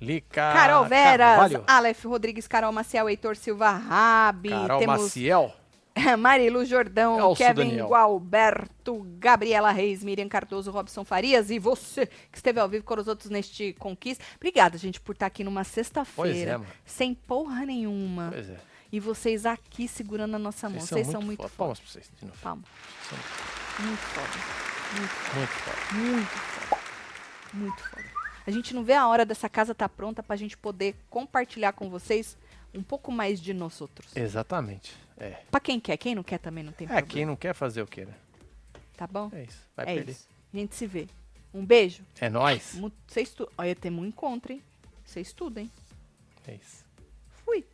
Lica Carol Veras, Carvalho, Aleph Rodrigues, Carol Maciel, Heitor Silva Rabi, Carol temos Maciel. Marilu Jordão, Elcio Kevin Daniel. Gualberto, Gabriela Reis, Miriam Cardoso, Robson Farias e você que esteve ao vivo com os outros neste Conquista. Obrigada, gente, por estar aqui numa é, sexta-feira, mano. sem porra nenhuma. Pois é. E vocês aqui segurando a nossa mão. Vocês são muito foda. Palmas pra vocês de novo. Palma. São Muito foda. Muito, muito foda. muito foda. Muito foda. A gente não vê a hora dessa casa estar tá pronta para a gente poder compartilhar com vocês um pouco mais de nós outros. Exatamente. É. Para quem quer, quem não quer também não tem é, problema. É, quem não quer fazer o queira né? Tá bom? É isso. Vai é perder. Isso. A gente se vê. Um beijo. É nóis. Você estu... Olha, temos um encontro, hein? Você estuda, hein? É isso. Fui.